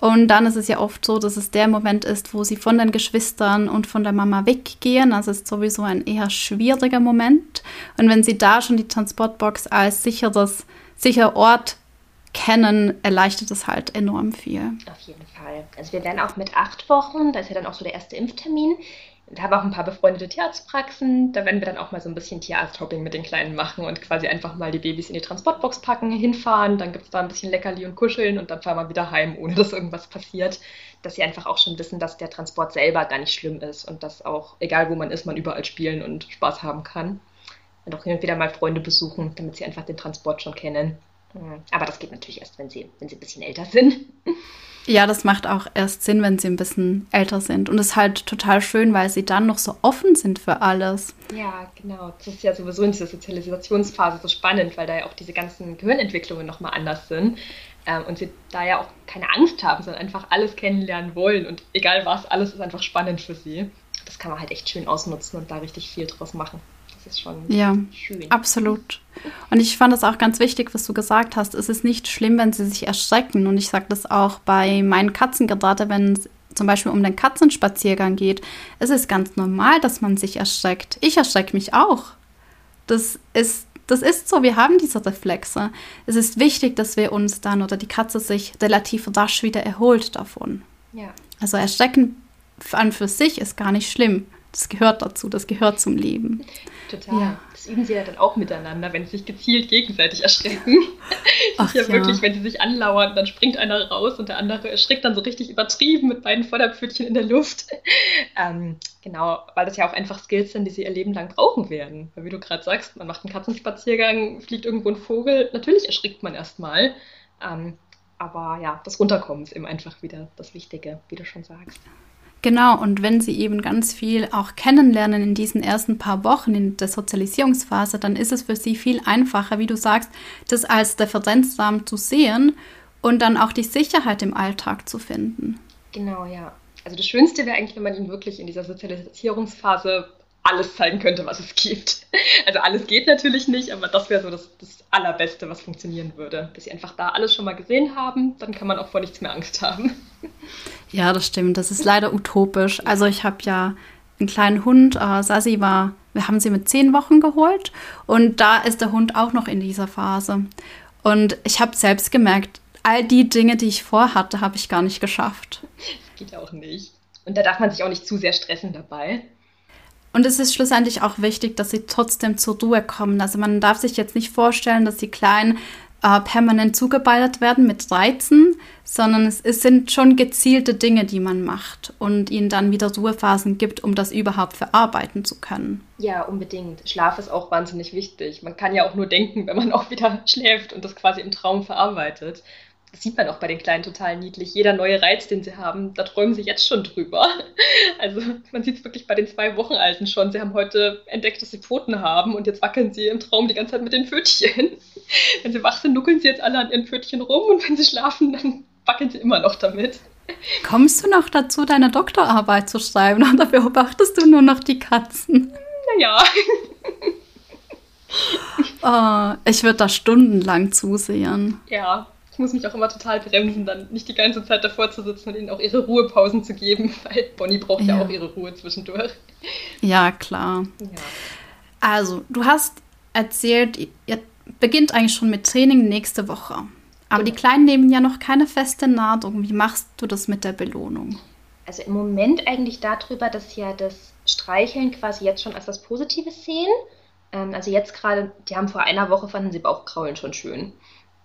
Und dann ist es ja oft so, dass es der Moment ist, wo sie von den Geschwistern und von der Mama weggehen. Also ist sowieso ein eher schwieriger Moment. Und wenn sie da schon die Transportbox als sicheres, sicherer Ort kennen, erleichtert es halt enorm viel. Auf jeden Fall. Also wir werden auch mit acht Wochen, da ist ja dann auch so der erste Impftermin, habe auch ein paar befreundete Tierarztpraxen. Da werden wir dann auch mal so ein bisschen Tierarzt-Hopping mit den Kleinen machen und quasi einfach mal die Babys in die Transportbox packen, hinfahren. Dann gibt es da ein bisschen Leckerli und Kuscheln und dann fahren wir wieder heim, ohne dass irgendwas passiert. Dass sie einfach auch schon wissen, dass der Transport selber gar nicht schlimm ist und dass auch, egal wo man ist, man überall spielen und Spaß haben kann. Und auch hin und wieder mal Freunde besuchen, damit sie einfach den Transport schon kennen. Aber das geht natürlich erst, wenn sie, wenn sie ein bisschen älter sind. Ja, das macht auch erst Sinn, wenn sie ein bisschen älter sind. Und es ist halt total schön, weil sie dann noch so offen sind für alles. Ja, genau. Das ist ja sowieso in dieser Sozialisationsphase so spannend, weil da ja auch diese ganzen Gehirnentwicklungen nochmal anders sind. Ähm, und sie da ja auch keine Angst haben, sondern einfach alles kennenlernen wollen. Und egal was, alles ist einfach spannend für sie. Das kann man halt echt schön ausnutzen und da richtig viel draus machen. Das ist schon ja, schön. Absolut. Und ich fand es auch ganz wichtig, was du gesagt hast. Es ist nicht schlimm, wenn sie sich erschrecken. Und ich sage das auch bei meinen Katzen gerade, wenn es zum Beispiel um den Katzenspaziergang geht. Es ist ganz normal, dass man sich erschreckt. Ich erschrecke mich auch. Das ist, das ist so, wir haben diese Reflexe. Es ist wichtig, dass wir uns dann oder die Katze sich relativ rasch wieder erholt davon. Ja. Also Erschrecken an für sich ist gar nicht schlimm. Das gehört dazu, das gehört zum Leben. Total. Ja. Das üben sie ja dann auch miteinander, wenn sie sich gezielt gegenseitig erschrecken. Ach, ja, ja, wirklich, wenn sie sich anlauern, dann springt einer raus und der andere erschrickt dann so richtig übertrieben mit beiden Vorderpfötchen in der Luft. Ähm, genau, weil das ja auch einfach Skills sind, die sie ihr Leben lang brauchen werden. Weil wie du gerade sagst, man macht einen Katzenspaziergang, fliegt irgendwo ein Vogel, natürlich erschrickt man erstmal. Ähm, aber ja, das Runterkommen ist eben einfach wieder das Wichtige, wie du schon sagst. Genau, und wenn sie eben ganz viel auch kennenlernen in diesen ersten paar Wochen in der Sozialisierungsphase, dann ist es für sie viel einfacher, wie du sagst, das als Referenzrahmen zu sehen und dann auch die Sicherheit im Alltag zu finden. Genau, ja. Also das Schönste wäre eigentlich, wenn man ihnen wirklich in dieser Sozialisierungsphase alles zeigen könnte, was es gibt. Also alles geht natürlich nicht, aber das wäre so das, das Allerbeste, was funktionieren würde. Bis sie einfach da alles schon mal gesehen haben, dann kann man auch vor nichts mehr Angst haben. Ja, das stimmt. Das ist leider utopisch. Also ich habe ja einen kleinen Hund, äh, Sassi war, wir haben sie mit zehn Wochen geholt und da ist der Hund auch noch in dieser Phase. Und ich habe selbst gemerkt, all die Dinge, die ich vorhatte, habe ich gar nicht geschafft. Das geht auch nicht. Und da darf man sich auch nicht zu sehr stressen dabei. Und es ist schlussendlich auch wichtig, dass sie trotzdem zur Ruhe kommen. Also man darf sich jetzt nicht vorstellen, dass die Kleinen äh, permanent zugeballert werden mit Reizen, sondern es, es, sind schon gezielte Dinge, die man macht und ihnen dann wieder Ruhephasen gibt, um das überhaupt verarbeiten zu können. Ja, unbedingt. Schlaf ist auch wahnsinnig wichtig. Man kann ja auch nur denken, wenn man auch wieder schläft und das quasi im Traum verarbeitet das sieht man auch bei den Kleinen total niedlich. Jeder neue Reiz, den sie haben, da träumen sie jetzt schon drüber. Also man sieht es wirklich bei den zwei Wochen Alten schon. Sie haben heute entdeckt, dass sie Pfoten haben und jetzt wackeln sie im Traum die ganze Zeit mit den Pfötchen. Wenn sie wach sind, nuckeln sie jetzt alle an ihren Pfötchen rum und wenn sie schlafen, dann wackeln sie immer noch damit. Kommst du noch dazu, deine Doktorarbeit zu schreiben oder beobachtest du nur noch die Katzen? Naja. oh, ich würde da stundenlang zusehen. Ja, muss mich auch immer total bremsen, dann nicht die ganze Zeit davor zu sitzen und ihnen auch ihre Ruhepausen zu geben, weil Bonnie braucht ja, ja auch ihre Ruhe zwischendurch. Ja, klar. Ja. Also, du hast erzählt, ihr beginnt eigentlich schon mit Training nächste Woche. Aber genau. die Kleinen nehmen ja noch keine feste Nahrung. Wie machst du das mit der Belohnung? Also im Moment eigentlich darüber, dass ja das Streicheln quasi jetzt schon als was Positives sehen. Ähm, also jetzt gerade, die haben vor einer Woche fanden sie Bauchkraulen schon schön.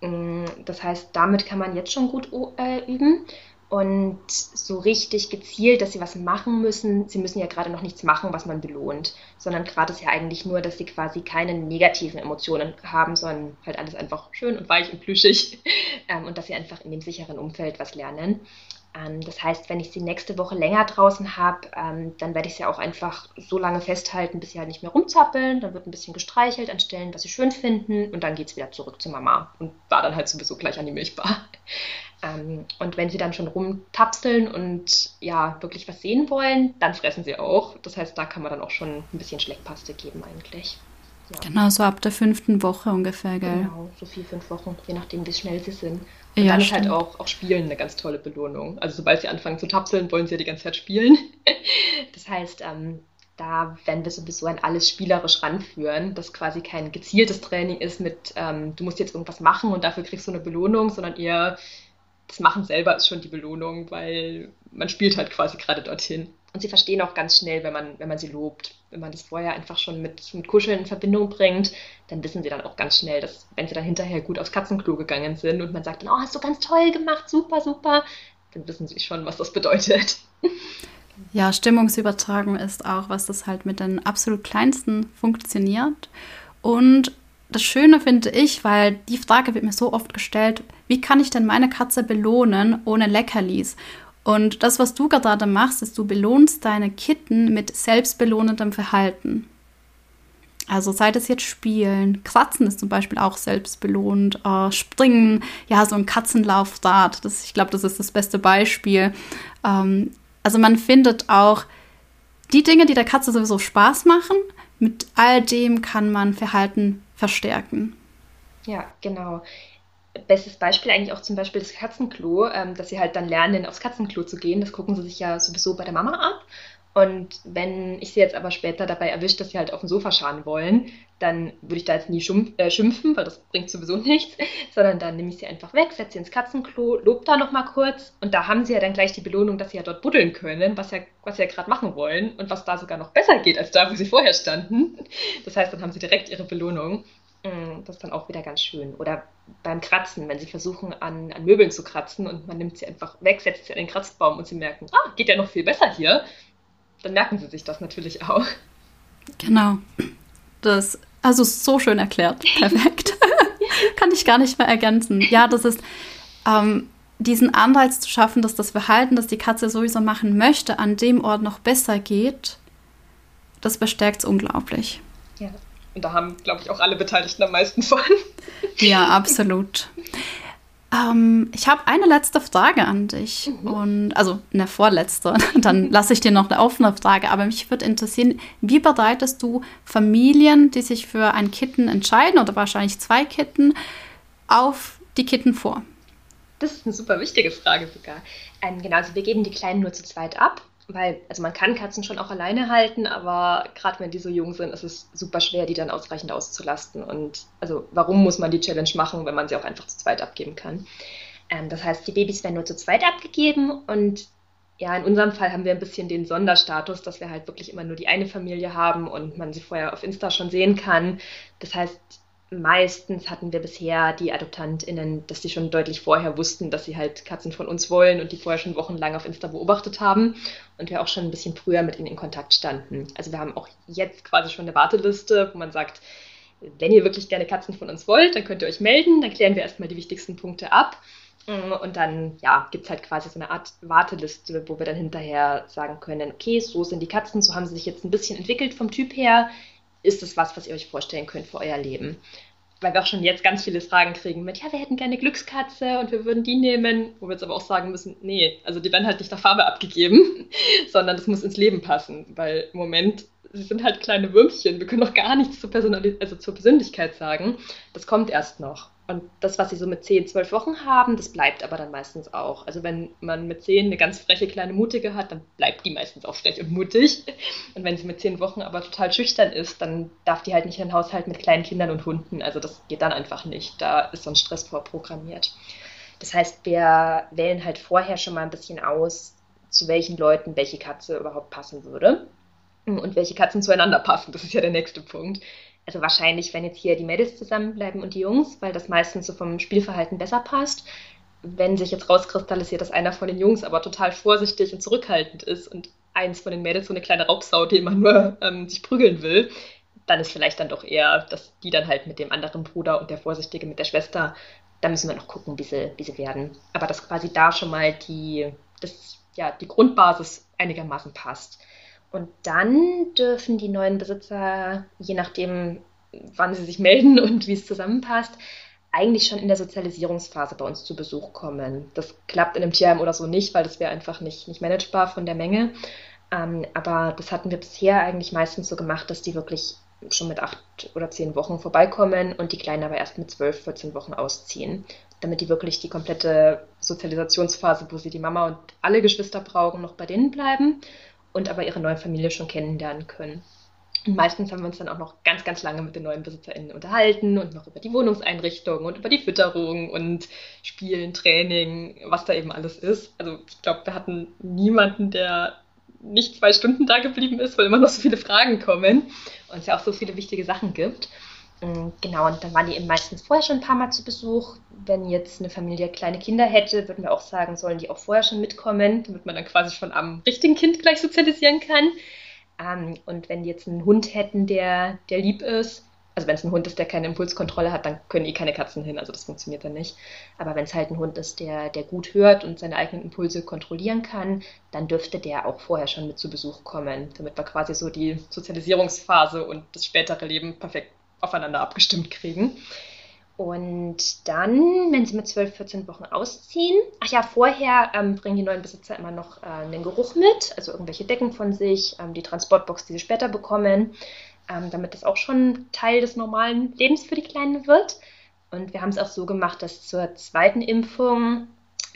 Mm, das heißt, damit kann man jetzt schon gut äh, üben. Und so richtig gezielt, dass sie was machen müssen. Sie müssen ja gerade noch nichts machen, was man belohnt, sondern gerade ist ja eigentlich nur, dass sie quasi keine negativen Emotionen haben, sondern halt alles einfach schön und weich und plüschig ähm, und dass sie einfach in dem sicheren Umfeld was lernen. Ähm, das heißt, wenn ich sie nächste Woche länger draußen habe, ähm, dann werde ich sie auch einfach so lange festhalten, bis sie halt nicht mehr rumzappeln. Dann wird ein bisschen gestreichelt an Stellen, was sie schön finden und dann geht es wieder zurück zu Mama und war dann halt sowieso gleich an die Milchbar. Ähm, und wenn sie dann schon rumtapseln und ja, wirklich was sehen wollen, dann fressen sie auch. Das heißt, da kann man dann auch schon ein bisschen Schleckpaste geben eigentlich. Ja. Genau, so ab der fünften Woche ungefähr, gell? Genau, so vier, fünf Wochen, je nachdem, wie schnell sie sind. Und ja, dann ist halt auch, auch Spielen eine ganz tolle Belohnung. Also sobald sie anfangen zu tapseln, wollen sie ja die ganze Zeit spielen. das heißt, ähm, da werden wir sowieso an alles spielerisch ranführen, dass quasi kein gezieltes Training ist mit, ähm, du musst jetzt irgendwas machen und dafür kriegst du eine Belohnung, sondern eher das Machen selber ist schon die Belohnung, weil man spielt halt quasi gerade dorthin. Und sie verstehen auch ganz schnell, wenn man, wenn man sie lobt. Wenn man das vorher einfach schon mit, mit Kuscheln in Verbindung bringt, dann wissen sie dann auch ganz schnell, dass wenn sie dann hinterher gut aufs Katzenklo gegangen sind und man sagt dann, oh, hast du ganz toll gemacht, super, super, dann wissen sie schon, was das bedeutet. Ja, Stimmungsübertragung ist auch, was das halt mit den absolut kleinsten funktioniert. Und das Schöne finde ich, weil die Frage wird mir so oft gestellt, wie kann ich denn meine Katze belohnen ohne Leckerlis? Und das, was du gerade machst, ist, du belohnst deine Kitten mit selbstbelohnendem Verhalten. Also sei das jetzt Spielen, Kratzen ist zum Beispiel auch selbstbelohnt, äh, Springen, ja, so ein Katzenlaufrad, das, ich glaube, das ist das beste Beispiel. Ähm, also man findet auch die Dinge, die der Katze sowieso Spaß machen, mit all dem kann man Verhalten verstärken. Ja, genau bestes Beispiel eigentlich auch zum Beispiel das Katzenklo, ähm, dass sie halt dann lernen, aufs Katzenklo zu gehen. Das gucken sie sich ja sowieso bei der Mama ab. Und wenn ich sie jetzt aber später dabei erwischt, dass sie halt auf dem Sofa scharen wollen, dann würde ich da jetzt nie äh, schimpfen, weil das bringt sowieso nichts, sondern dann nehme ich sie einfach weg, setze sie ins Katzenklo, lob da nochmal kurz und da haben sie ja dann gleich die Belohnung, dass sie ja dort buddeln können, was ja, was sie ja gerade machen wollen und was da sogar noch besser geht als da, wo sie vorher standen. Das heißt, dann haben sie direkt ihre Belohnung. Mm, das ist dann auch wieder ganz schön. Oder beim Kratzen, wenn sie versuchen, an, an Möbeln zu kratzen und man nimmt sie einfach weg, setzt sie an den Kratzbaum und sie merken, ah, geht ja noch viel besser hier, dann merken sie sich das natürlich auch. Genau. Das, also so schön erklärt. Perfekt. Kann ich gar nicht mehr ergänzen. Ja, das ist ähm, diesen Anreiz zu schaffen, dass das Verhalten, das die Katze sowieso machen möchte, an dem Ort noch besser geht, das bestärkt es unglaublich. Ja, und da haben, glaube ich, auch alle Beteiligten am meisten von. Ja, absolut. Ähm, ich habe eine letzte Frage an dich. Mhm. Und, also eine vorletzte. Dann lasse ich dir noch eine offene Frage. Aber mich würde interessieren, wie bereitest du Familien, die sich für ein Kitten entscheiden oder wahrscheinlich zwei Kitten, auf die Kitten vor? Das ist eine super wichtige Frage sogar. Ähm, genau, also wir geben die Kleinen nur zu zweit ab weil, also man kann Katzen schon auch alleine halten, aber gerade wenn die so jung sind, ist es super schwer, die dann ausreichend auszulasten. Und also warum muss man die Challenge machen, wenn man sie auch einfach zu zweit abgeben kann? Ähm, das heißt, die Babys werden nur zu zweit abgegeben und ja, in unserem Fall haben wir ein bisschen den Sonderstatus, dass wir halt wirklich immer nur die eine Familie haben und man sie vorher auf Insta schon sehen kann. Das heißt, meistens hatten wir bisher die AdoptantInnen, dass die schon deutlich vorher wussten, dass sie halt Katzen von uns wollen und die vorher schon wochenlang auf Insta beobachtet haben und wir auch schon ein bisschen früher mit ihnen in Kontakt standen. Also wir haben auch jetzt quasi schon eine Warteliste, wo man sagt, wenn ihr wirklich gerne Katzen von uns wollt, dann könnt ihr euch melden, dann klären wir erstmal die wichtigsten Punkte ab. Und dann, ja, gibt es halt quasi so eine Art Warteliste, wo wir dann hinterher sagen können, okay, so sind die Katzen, so haben sie sich jetzt ein bisschen entwickelt vom Typ her ist es was, was ihr euch vorstellen könnt für euer Leben? Weil wir auch schon jetzt ganz viele Fragen kriegen mit, ja, wir hätten gerne Glückskatze und wir würden die nehmen, wo wir jetzt aber auch sagen müssen, nee, also die werden halt nicht nach Farbe abgegeben, sondern das muss ins Leben passen, weil im Moment sie sind halt kleine Würmchen, wir können noch gar nichts zur, Personali also zur Persönlichkeit sagen, das kommt erst noch. Und das, was sie so mit 10, 12 Wochen haben, das bleibt aber dann meistens auch. Also wenn man mit 10 eine ganz freche kleine Mutige hat, dann bleibt die meistens auch frech und mutig. Und wenn sie mit 10 Wochen aber total schüchtern ist, dann darf die halt nicht in den Haushalt mit kleinen Kindern und Hunden. Also das geht dann einfach nicht. Da ist so ein Stress vorprogrammiert. Das heißt, wir wählen halt vorher schon mal ein bisschen aus, zu welchen Leuten welche Katze überhaupt passen würde und welche Katzen zueinander passen. Das ist ja der nächste Punkt also wahrscheinlich, wenn jetzt hier die Mädels zusammenbleiben und die Jungs, weil das meistens so vom Spielverhalten besser passt. Wenn sich jetzt rauskristallisiert, dass einer von den Jungs aber total vorsichtig und zurückhaltend ist und eins von den Mädels so eine kleine Raubsau, die immer nur ähm, sich prügeln will, dann ist vielleicht dann doch eher, dass die dann halt mit dem anderen Bruder und der Vorsichtige mit der Schwester, da müssen wir noch gucken, wie sie, wie sie werden. Aber dass quasi da schon mal die, das, ja, die Grundbasis einigermaßen passt. Und dann dürfen die neuen Besitzer, je nachdem, wann sie sich melden und wie es zusammenpasst, eigentlich schon in der Sozialisierungsphase bei uns zu Besuch kommen. Das klappt in einem Tierheim oder so nicht, weil das wäre einfach nicht, nicht managebar von der Menge. Ähm, aber das hatten wir bisher eigentlich meistens so gemacht, dass die wirklich schon mit acht oder zehn Wochen vorbeikommen und die Kleinen aber erst mit zwölf, 14 Wochen ausziehen, damit die wirklich die komplette Sozialisationsphase, wo sie die Mama und alle Geschwister brauchen, noch bei denen bleiben und aber ihre neue Familie schon kennenlernen können. Und meistens haben wir uns dann auch noch ganz, ganz lange mit den neuen BesitzerInnen unterhalten und noch über die Wohnungseinrichtung und über die Fütterung und Spielen, Training, was da eben alles ist. Also ich glaube, wir hatten niemanden, der nicht zwei Stunden da geblieben ist, weil immer noch so viele Fragen kommen und es ja auch so viele wichtige Sachen gibt. Mm, genau, und dann waren die eben meistens vorher schon ein paar Mal zu Besuch. Wenn jetzt eine Familie kleine Kinder hätte, würden wir auch sagen, sollen die auch vorher schon mitkommen, damit man dann quasi schon am richtigen Kind gleich sozialisieren kann. Ähm, und wenn die jetzt einen Hund hätten, der, der lieb ist, also wenn es ein Hund ist, der keine Impulskontrolle hat, dann können eh keine Katzen hin, also das funktioniert dann nicht. Aber wenn es halt ein Hund ist, der, der gut hört und seine eigenen Impulse kontrollieren kann, dann dürfte der auch vorher schon mit zu Besuch kommen, damit wir quasi so die Sozialisierungsphase und das spätere Leben perfekt aufeinander abgestimmt kriegen. Und dann, wenn sie mit 12, 14 Wochen ausziehen, ach ja, vorher ähm, bringen die neuen Besitzer immer noch äh, einen Geruch mit, also irgendwelche Decken von sich, ähm, die Transportbox, die sie später bekommen, ähm, damit das auch schon Teil des normalen Lebens für die Kleinen wird. Und wir haben es auch so gemacht, dass zur zweiten Impfung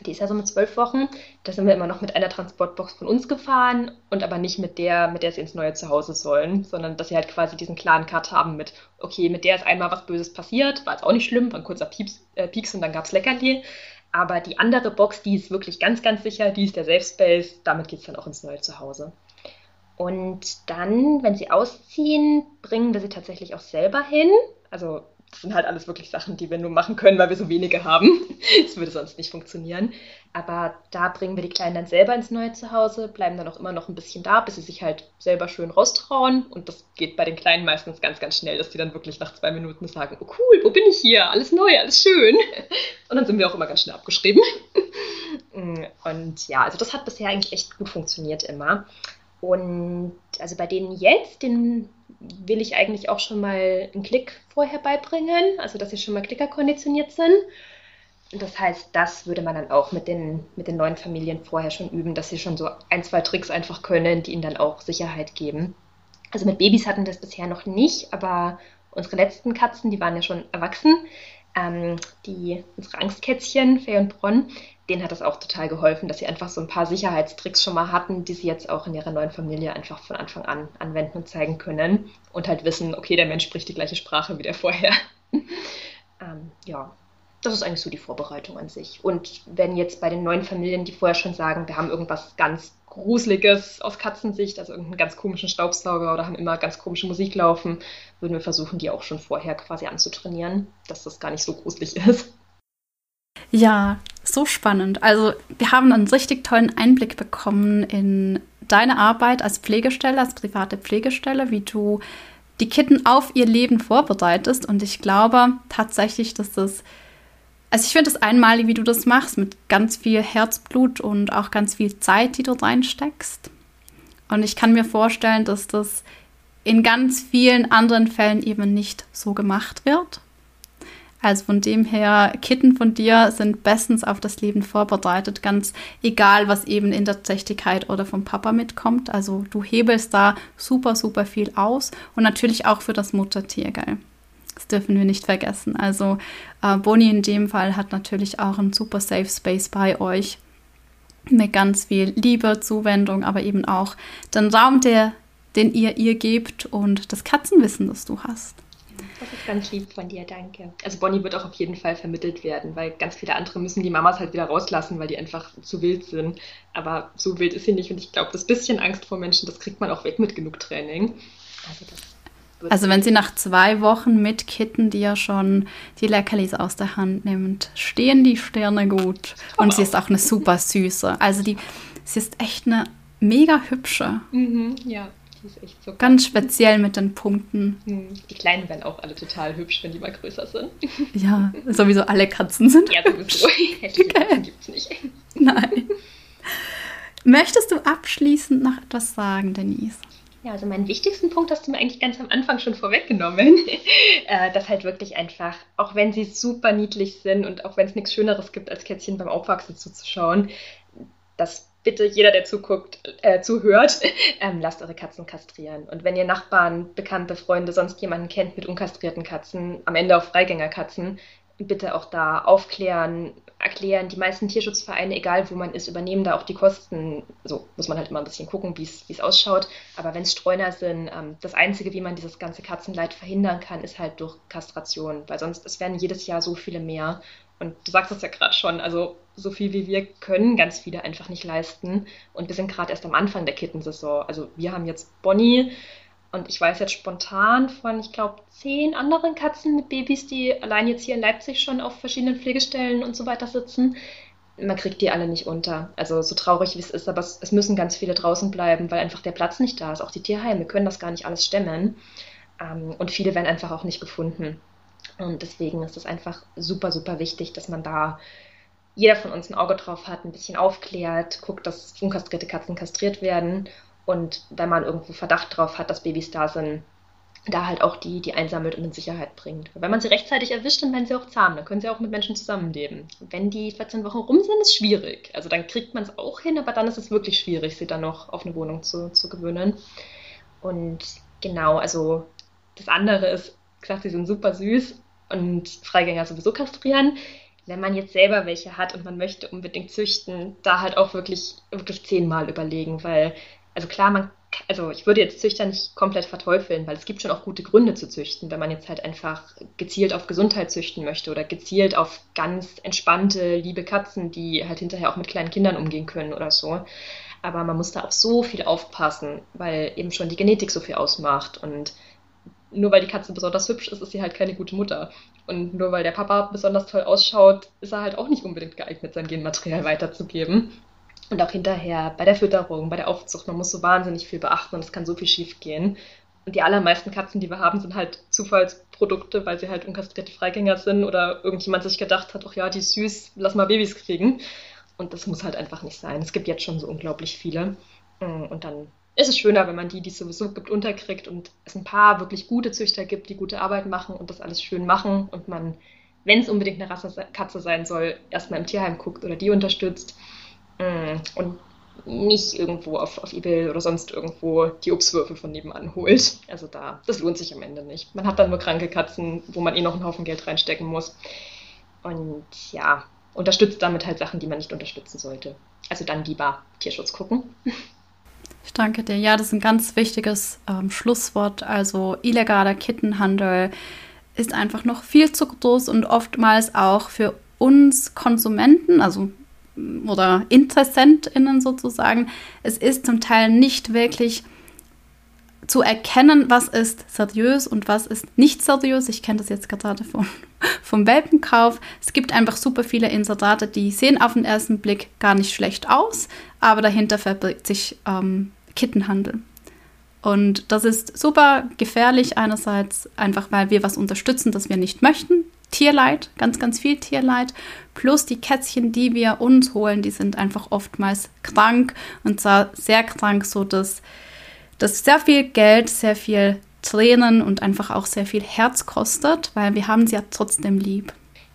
die ist ja so mit zwölf Wochen. Da sind wir immer noch mit einer Transportbox von uns gefahren und aber nicht mit der, mit der sie ins neue Zuhause sollen, sondern dass sie halt quasi diesen klaren Cut haben mit, okay, mit der ist einmal was Böses passiert, war jetzt auch nicht schlimm, war ein kurzer Pieps, äh, Pieks und dann gab es Leckerli. Aber die andere Box, die ist wirklich ganz, ganz sicher, die ist der Safe Space, damit geht es dann auch ins neue Zuhause. Und dann, wenn sie ausziehen, bringen wir sie tatsächlich auch selber hin. Also das sind halt alles wirklich Sachen, die wir nur machen können, weil wir so wenige haben. Das würde sonst nicht funktionieren. Aber da bringen wir die Kleinen dann selber ins neue Zuhause, bleiben dann auch immer noch ein bisschen da, bis sie sich halt selber schön raustrauen. Und das geht bei den Kleinen meistens ganz, ganz schnell, dass die dann wirklich nach zwei Minuten sagen, oh cool, wo bin ich hier? Alles neu, alles schön. Und dann sind wir auch immer ganz schnell abgeschrieben. Und ja, also das hat bisher eigentlich echt gut funktioniert immer. Und also bei denen jetzt, den will ich eigentlich auch schon mal einen Klick vorher beibringen, also dass sie schon mal Klicker konditioniert sind. Das heißt, das würde man dann auch mit den, mit den neuen Familien vorher schon üben, dass sie schon so ein, zwei Tricks einfach können, die ihnen dann auch Sicherheit geben. Also mit Babys hatten wir das bisher noch nicht, aber unsere letzten Katzen, die waren ja schon erwachsen. Ähm, die, unsere Angstkätzchen, Fay und Bronn, denen hat das auch total geholfen, dass sie einfach so ein paar Sicherheitstricks schon mal hatten, die sie jetzt auch in ihrer neuen Familie einfach von Anfang an anwenden und zeigen können und halt wissen, okay, der Mensch spricht die gleiche Sprache wie der vorher. ähm, ja. das ist eigentlich so die Vorbereitung an sich. Und wenn jetzt bei den neuen Familien, die vorher schon sagen, wir haben irgendwas ganz Gruseliges aus Katzensicht, also irgendeinen ganz komischen Staubsauger oder haben immer ganz komische Musik laufen, würden wir versuchen, die auch schon vorher quasi anzutrainieren, dass das gar nicht so gruselig ist. Ja, so spannend. Also wir haben einen richtig tollen Einblick bekommen in deine Arbeit als Pflegestelle, als private Pflegestelle, wie du die Kitten auf ihr Leben vorbereitest. Und ich glaube tatsächlich, dass das also ich finde es einmalig, wie du das machst, mit ganz viel Herzblut und auch ganz viel Zeit, die du reinsteckst. Und ich kann mir vorstellen, dass das in ganz vielen anderen Fällen eben nicht so gemacht wird. Also von dem her, Kitten von dir sind bestens auf das Leben vorbereitet, ganz egal, was eben in der Zächtigkeit oder vom Papa mitkommt. Also du hebelst da super, super viel aus und natürlich auch für das Muttertier, gell? Das dürfen wir nicht vergessen. Also äh, Bonnie in dem Fall hat natürlich auch einen super Safe Space bei euch mit ganz viel Liebe, Zuwendung, aber eben auch den Raum, der, den ihr ihr gebt und das Katzenwissen, das du hast. Das ist ganz lieb von dir, danke. Also Bonnie wird auch auf jeden Fall vermittelt werden, weil ganz viele andere müssen die Mamas halt wieder rauslassen, weil die einfach zu wild sind. Aber so wild ist sie nicht und ich glaube, das bisschen Angst vor Menschen, das kriegt man auch weg mit genug Training. Also das also wenn sie nach zwei Wochen mit Kitten, die ja schon die Leckerlis aus der Hand nimmt, stehen die Sterne gut. Und sie ist auch eine super süße. Also die, sie ist echt eine mega hübsche. Mhm, ja, die ist echt so. Ganz speziell mit den Punkten. Mhm. Die Kleinen werden auch alle total hübsch, wenn die mal größer sind. Ja, sowieso alle Katzen sind. Ja, sowieso. Okay. Katzen gibt es nicht. Nein. Möchtest du abschließend noch etwas sagen, Denise? Ja, also meinen wichtigsten Punkt hast du mir eigentlich ganz am Anfang schon vorweggenommen. äh, dass halt wirklich einfach, auch wenn sie super niedlich sind und auch wenn es nichts Schöneres gibt, als Kätzchen beim Aufwachsen zuzuschauen, dass bitte jeder, der zuguckt, äh, zuhört, ähm, lasst eure Katzen kastrieren. Und wenn ihr Nachbarn, Bekannte, Freunde, sonst jemanden kennt mit unkastrierten Katzen, am Ende auch Freigängerkatzen, bitte auch da aufklären, erklären. Die meisten Tierschutzvereine, egal wo man ist, übernehmen da auch die Kosten. So muss man halt immer ein bisschen gucken, wie es ausschaut. Aber wenn es Streuner sind, ähm, das Einzige, wie man dieses ganze Katzenleid verhindern kann, ist halt durch Kastration. Weil sonst, es werden jedes Jahr so viele mehr. Und du sagst es ja gerade schon, also so viel wie wir können ganz viele einfach nicht leisten. Und wir sind gerade erst am Anfang der Kittensaison. Also wir haben jetzt Bonnie, und ich weiß jetzt spontan von, ich glaube, zehn anderen Katzen mit Babys, die allein jetzt hier in Leipzig schon auf verschiedenen Pflegestellen und so weiter sitzen. Man kriegt die alle nicht unter. Also so traurig wie es ist, aber es, es müssen ganz viele draußen bleiben, weil einfach der Platz nicht da ist. Auch die Tierheime können das gar nicht alles stemmen. Ähm, und viele werden einfach auch nicht gefunden. Und deswegen ist es einfach super, super wichtig, dass man da jeder von uns ein Auge drauf hat, ein bisschen aufklärt, guckt, dass unkastrierte Katzen kastriert werden und wenn man irgendwo Verdacht drauf hat, dass Babys da sind, da halt auch die, die einsammelt und in Sicherheit bringt. Wenn man sie rechtzeitig erwischt, dann werden sie auch zahm, dann können sie auch mit Menschen zusammenleben. Wenn die 14 Wochen rum sind, ist schwierig. Also dann kriegt man es auch hin, aber dann ist es wirklich schwierig, sie dann noch auf eine Wohnung zu, zu gewöhnen. Und genau, also das andere ist, gesagt, sie sind super süß und Freigänger sowieso kastrieren. Wenn man jetzt selber welche hat und man möchte unbedingt züchten, da halt auch wirklich, wirklich zehnmal überlegen, weil also klar, man, also ich würde jetzt Züchter nicht komplett verteufeln, weil es gibt schon auch gute Gründe zu züchten, wenn man jetzt halt einfach gezielt auf Gesundheit züchten möchte oder gezielt auf ganz entspannte, liebe Katzen, die halt hinterher auch mit kleinen Kindern umgehen können oder so. Aber man muss da auch so viel aufpassen, weil eben schon die Genetik so viel ausmacht und nur weil die Katze besonders hübsch ist, ist sie halt keine gute Mutter. Und nur weil der Papa besonders toll ausschaut, ist er halt auch nicht unbedingt geeignet, sein Genmaterial weiterzugeben. Und auch hinterher bei der Fütterung, bei der Aufzucht, man muss so wahnsinnig viel beachten und es kann so viel schief gehen. Und die allermeisten Katzen, die wir haben, sind halt Zufallsprodukte, weil sie halt unkastrierte Freigänger sind oder irgendjemand sich gedacht hat, ach ja, die ist süß, lass mal Babys kriegen. Und das muss halt einfach nicht sein. Es gibt jetzt schon so unglaublich viele. Mm, und dann ist es schöner, wenn man die, die es sowieso gibt, unterkriegt und es ein paar wirklich gute Züchter gibt, die gute Arbeit machen und das alles schön machen und man, wenn es unbedingt eine Rassekatze sein soll, erstmal im Tierheim guckt oder die unterstützt. Mm, und nicht irgendwo auf, auf Ebay oder sonst irgendwo die Obstwürfel von nebenan holt. Also da, das lohnt sich am Ende nicht. Man hat dann nur kranke Katzen, wo man eh noch einen Haufen Geld reinstecken muss. Und ja, unterstützt damit halt Sachen, die man nicht unterstützen sollte. Also dann lieber Tierschutz gucken. Ich danke dir. Ja, das ist ein ganz wichtiges ähm, Schlusswort. Also illegaler Kittenhandel ist einfach noch viel zu groß und oftmals auch für uns Konsumenten, also oder InteressentInnen sozusagen, es ist zum Teil nicht wirklich zu erkennen, was ist seriös und was ist nicht seriös. Ich kenne das jetzt gerade von, vom Welpenkauf. Es gibt einfach super viele Inserate, die sehen auf den ersten Blick gar nicht schlecht aus, aber dahinter verbirgt sich ähm, Kittenhandel. Und das ist super gefährlich einerseits einfach, weil wir was unterstützen, das wir nicht möchten. Tierleid, ganz, ganz viel Tierleid. Plus die Kätzchen, die wir uns holen, die sind einfach oftmals krank und zwar sehr krank, so dass das sehr viel Geld, sehr viel Tränen und einfach auch sehr viel Herz kostet, weil wir haben sie ja trotzdem lieb.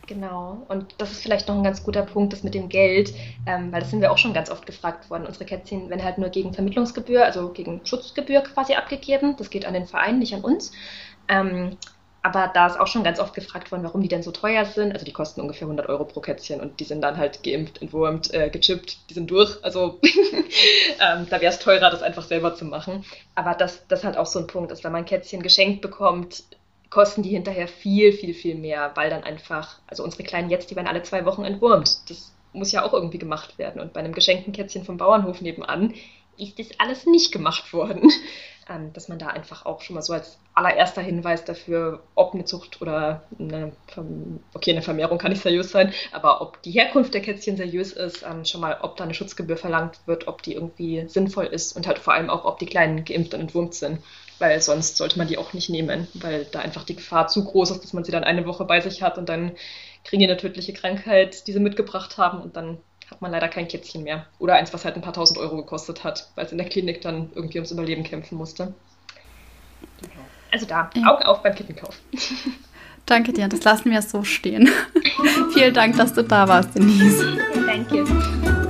Genau, und das ist vielleicht noch ein ganz guter Punkt, das mit dem Geld, ähm, weil das sind wir auch schon ganz oft gefragt worden. Unsere Kätzchen werden halt nur gegen Vermittlungsgebühr, also gegen Schutzgebühr quasi abgegeben. Das geht an den Verein, nicht an uns. Ähm, aber da ist auch schon ganz oft gefragt worden, warum die denn so teuer sind. Also die kosten ungefähr 100 Euro pro Kätzchen und die sind dann halt geimpft, entwurmt, äh, gechippt, die sind durch. Also ähm, da wäre es teurer, das einfach selber zu machen. Aber das, das halt auch so ein Punkt ist, wenn man Kätzchen geschenkt bekommt, kosten die hinterher viel, viel, viel mehr, weil dann einfach, also unsere Kleinen jetzt, die werden alle zwei Wochen entwurmt. Das muss ja auch irgendwie gemacht werden. Und bei einem geschenkten Kätzchen vom Bauernhof nebenan ist das alles nicht gemacht worden ähm, dass man da einfach auch schon mal so als allererster Hinweis dafür, ob eine Zucht oder eine, okay, eine Vermehrung kann nicht seriös sein, aber ob die Herkunft der Kätzchen seriös ist, ähm, schon mal, ob da eine Schutzgebühr verlangt wird, ob die irgendwie sinnvoll ist und halt vor allem auch, ob die Kleinen geimpft und entwurmt sind. Weil sonst sollte man die auch nicht nehmen, weil da einfach die Gefahr zu groß ist, dass man sie dann eine Woche bei sich hat und dann kriegen die eine tödliche Krankheit, die sie mitgebracht haben und dann hat man leider kein Kätzchen mehr. Oder eins, was halt ein paar tausend Euro gekostet hat, weil es in der Klinik dann irgendwie ums Überleben kämpfen musste. Also da, ja. Augen auf beim Kittenkauf. Danke dir, das lassen wir so stehen. Vielen Dank, dass du da warst, Denise. Danke.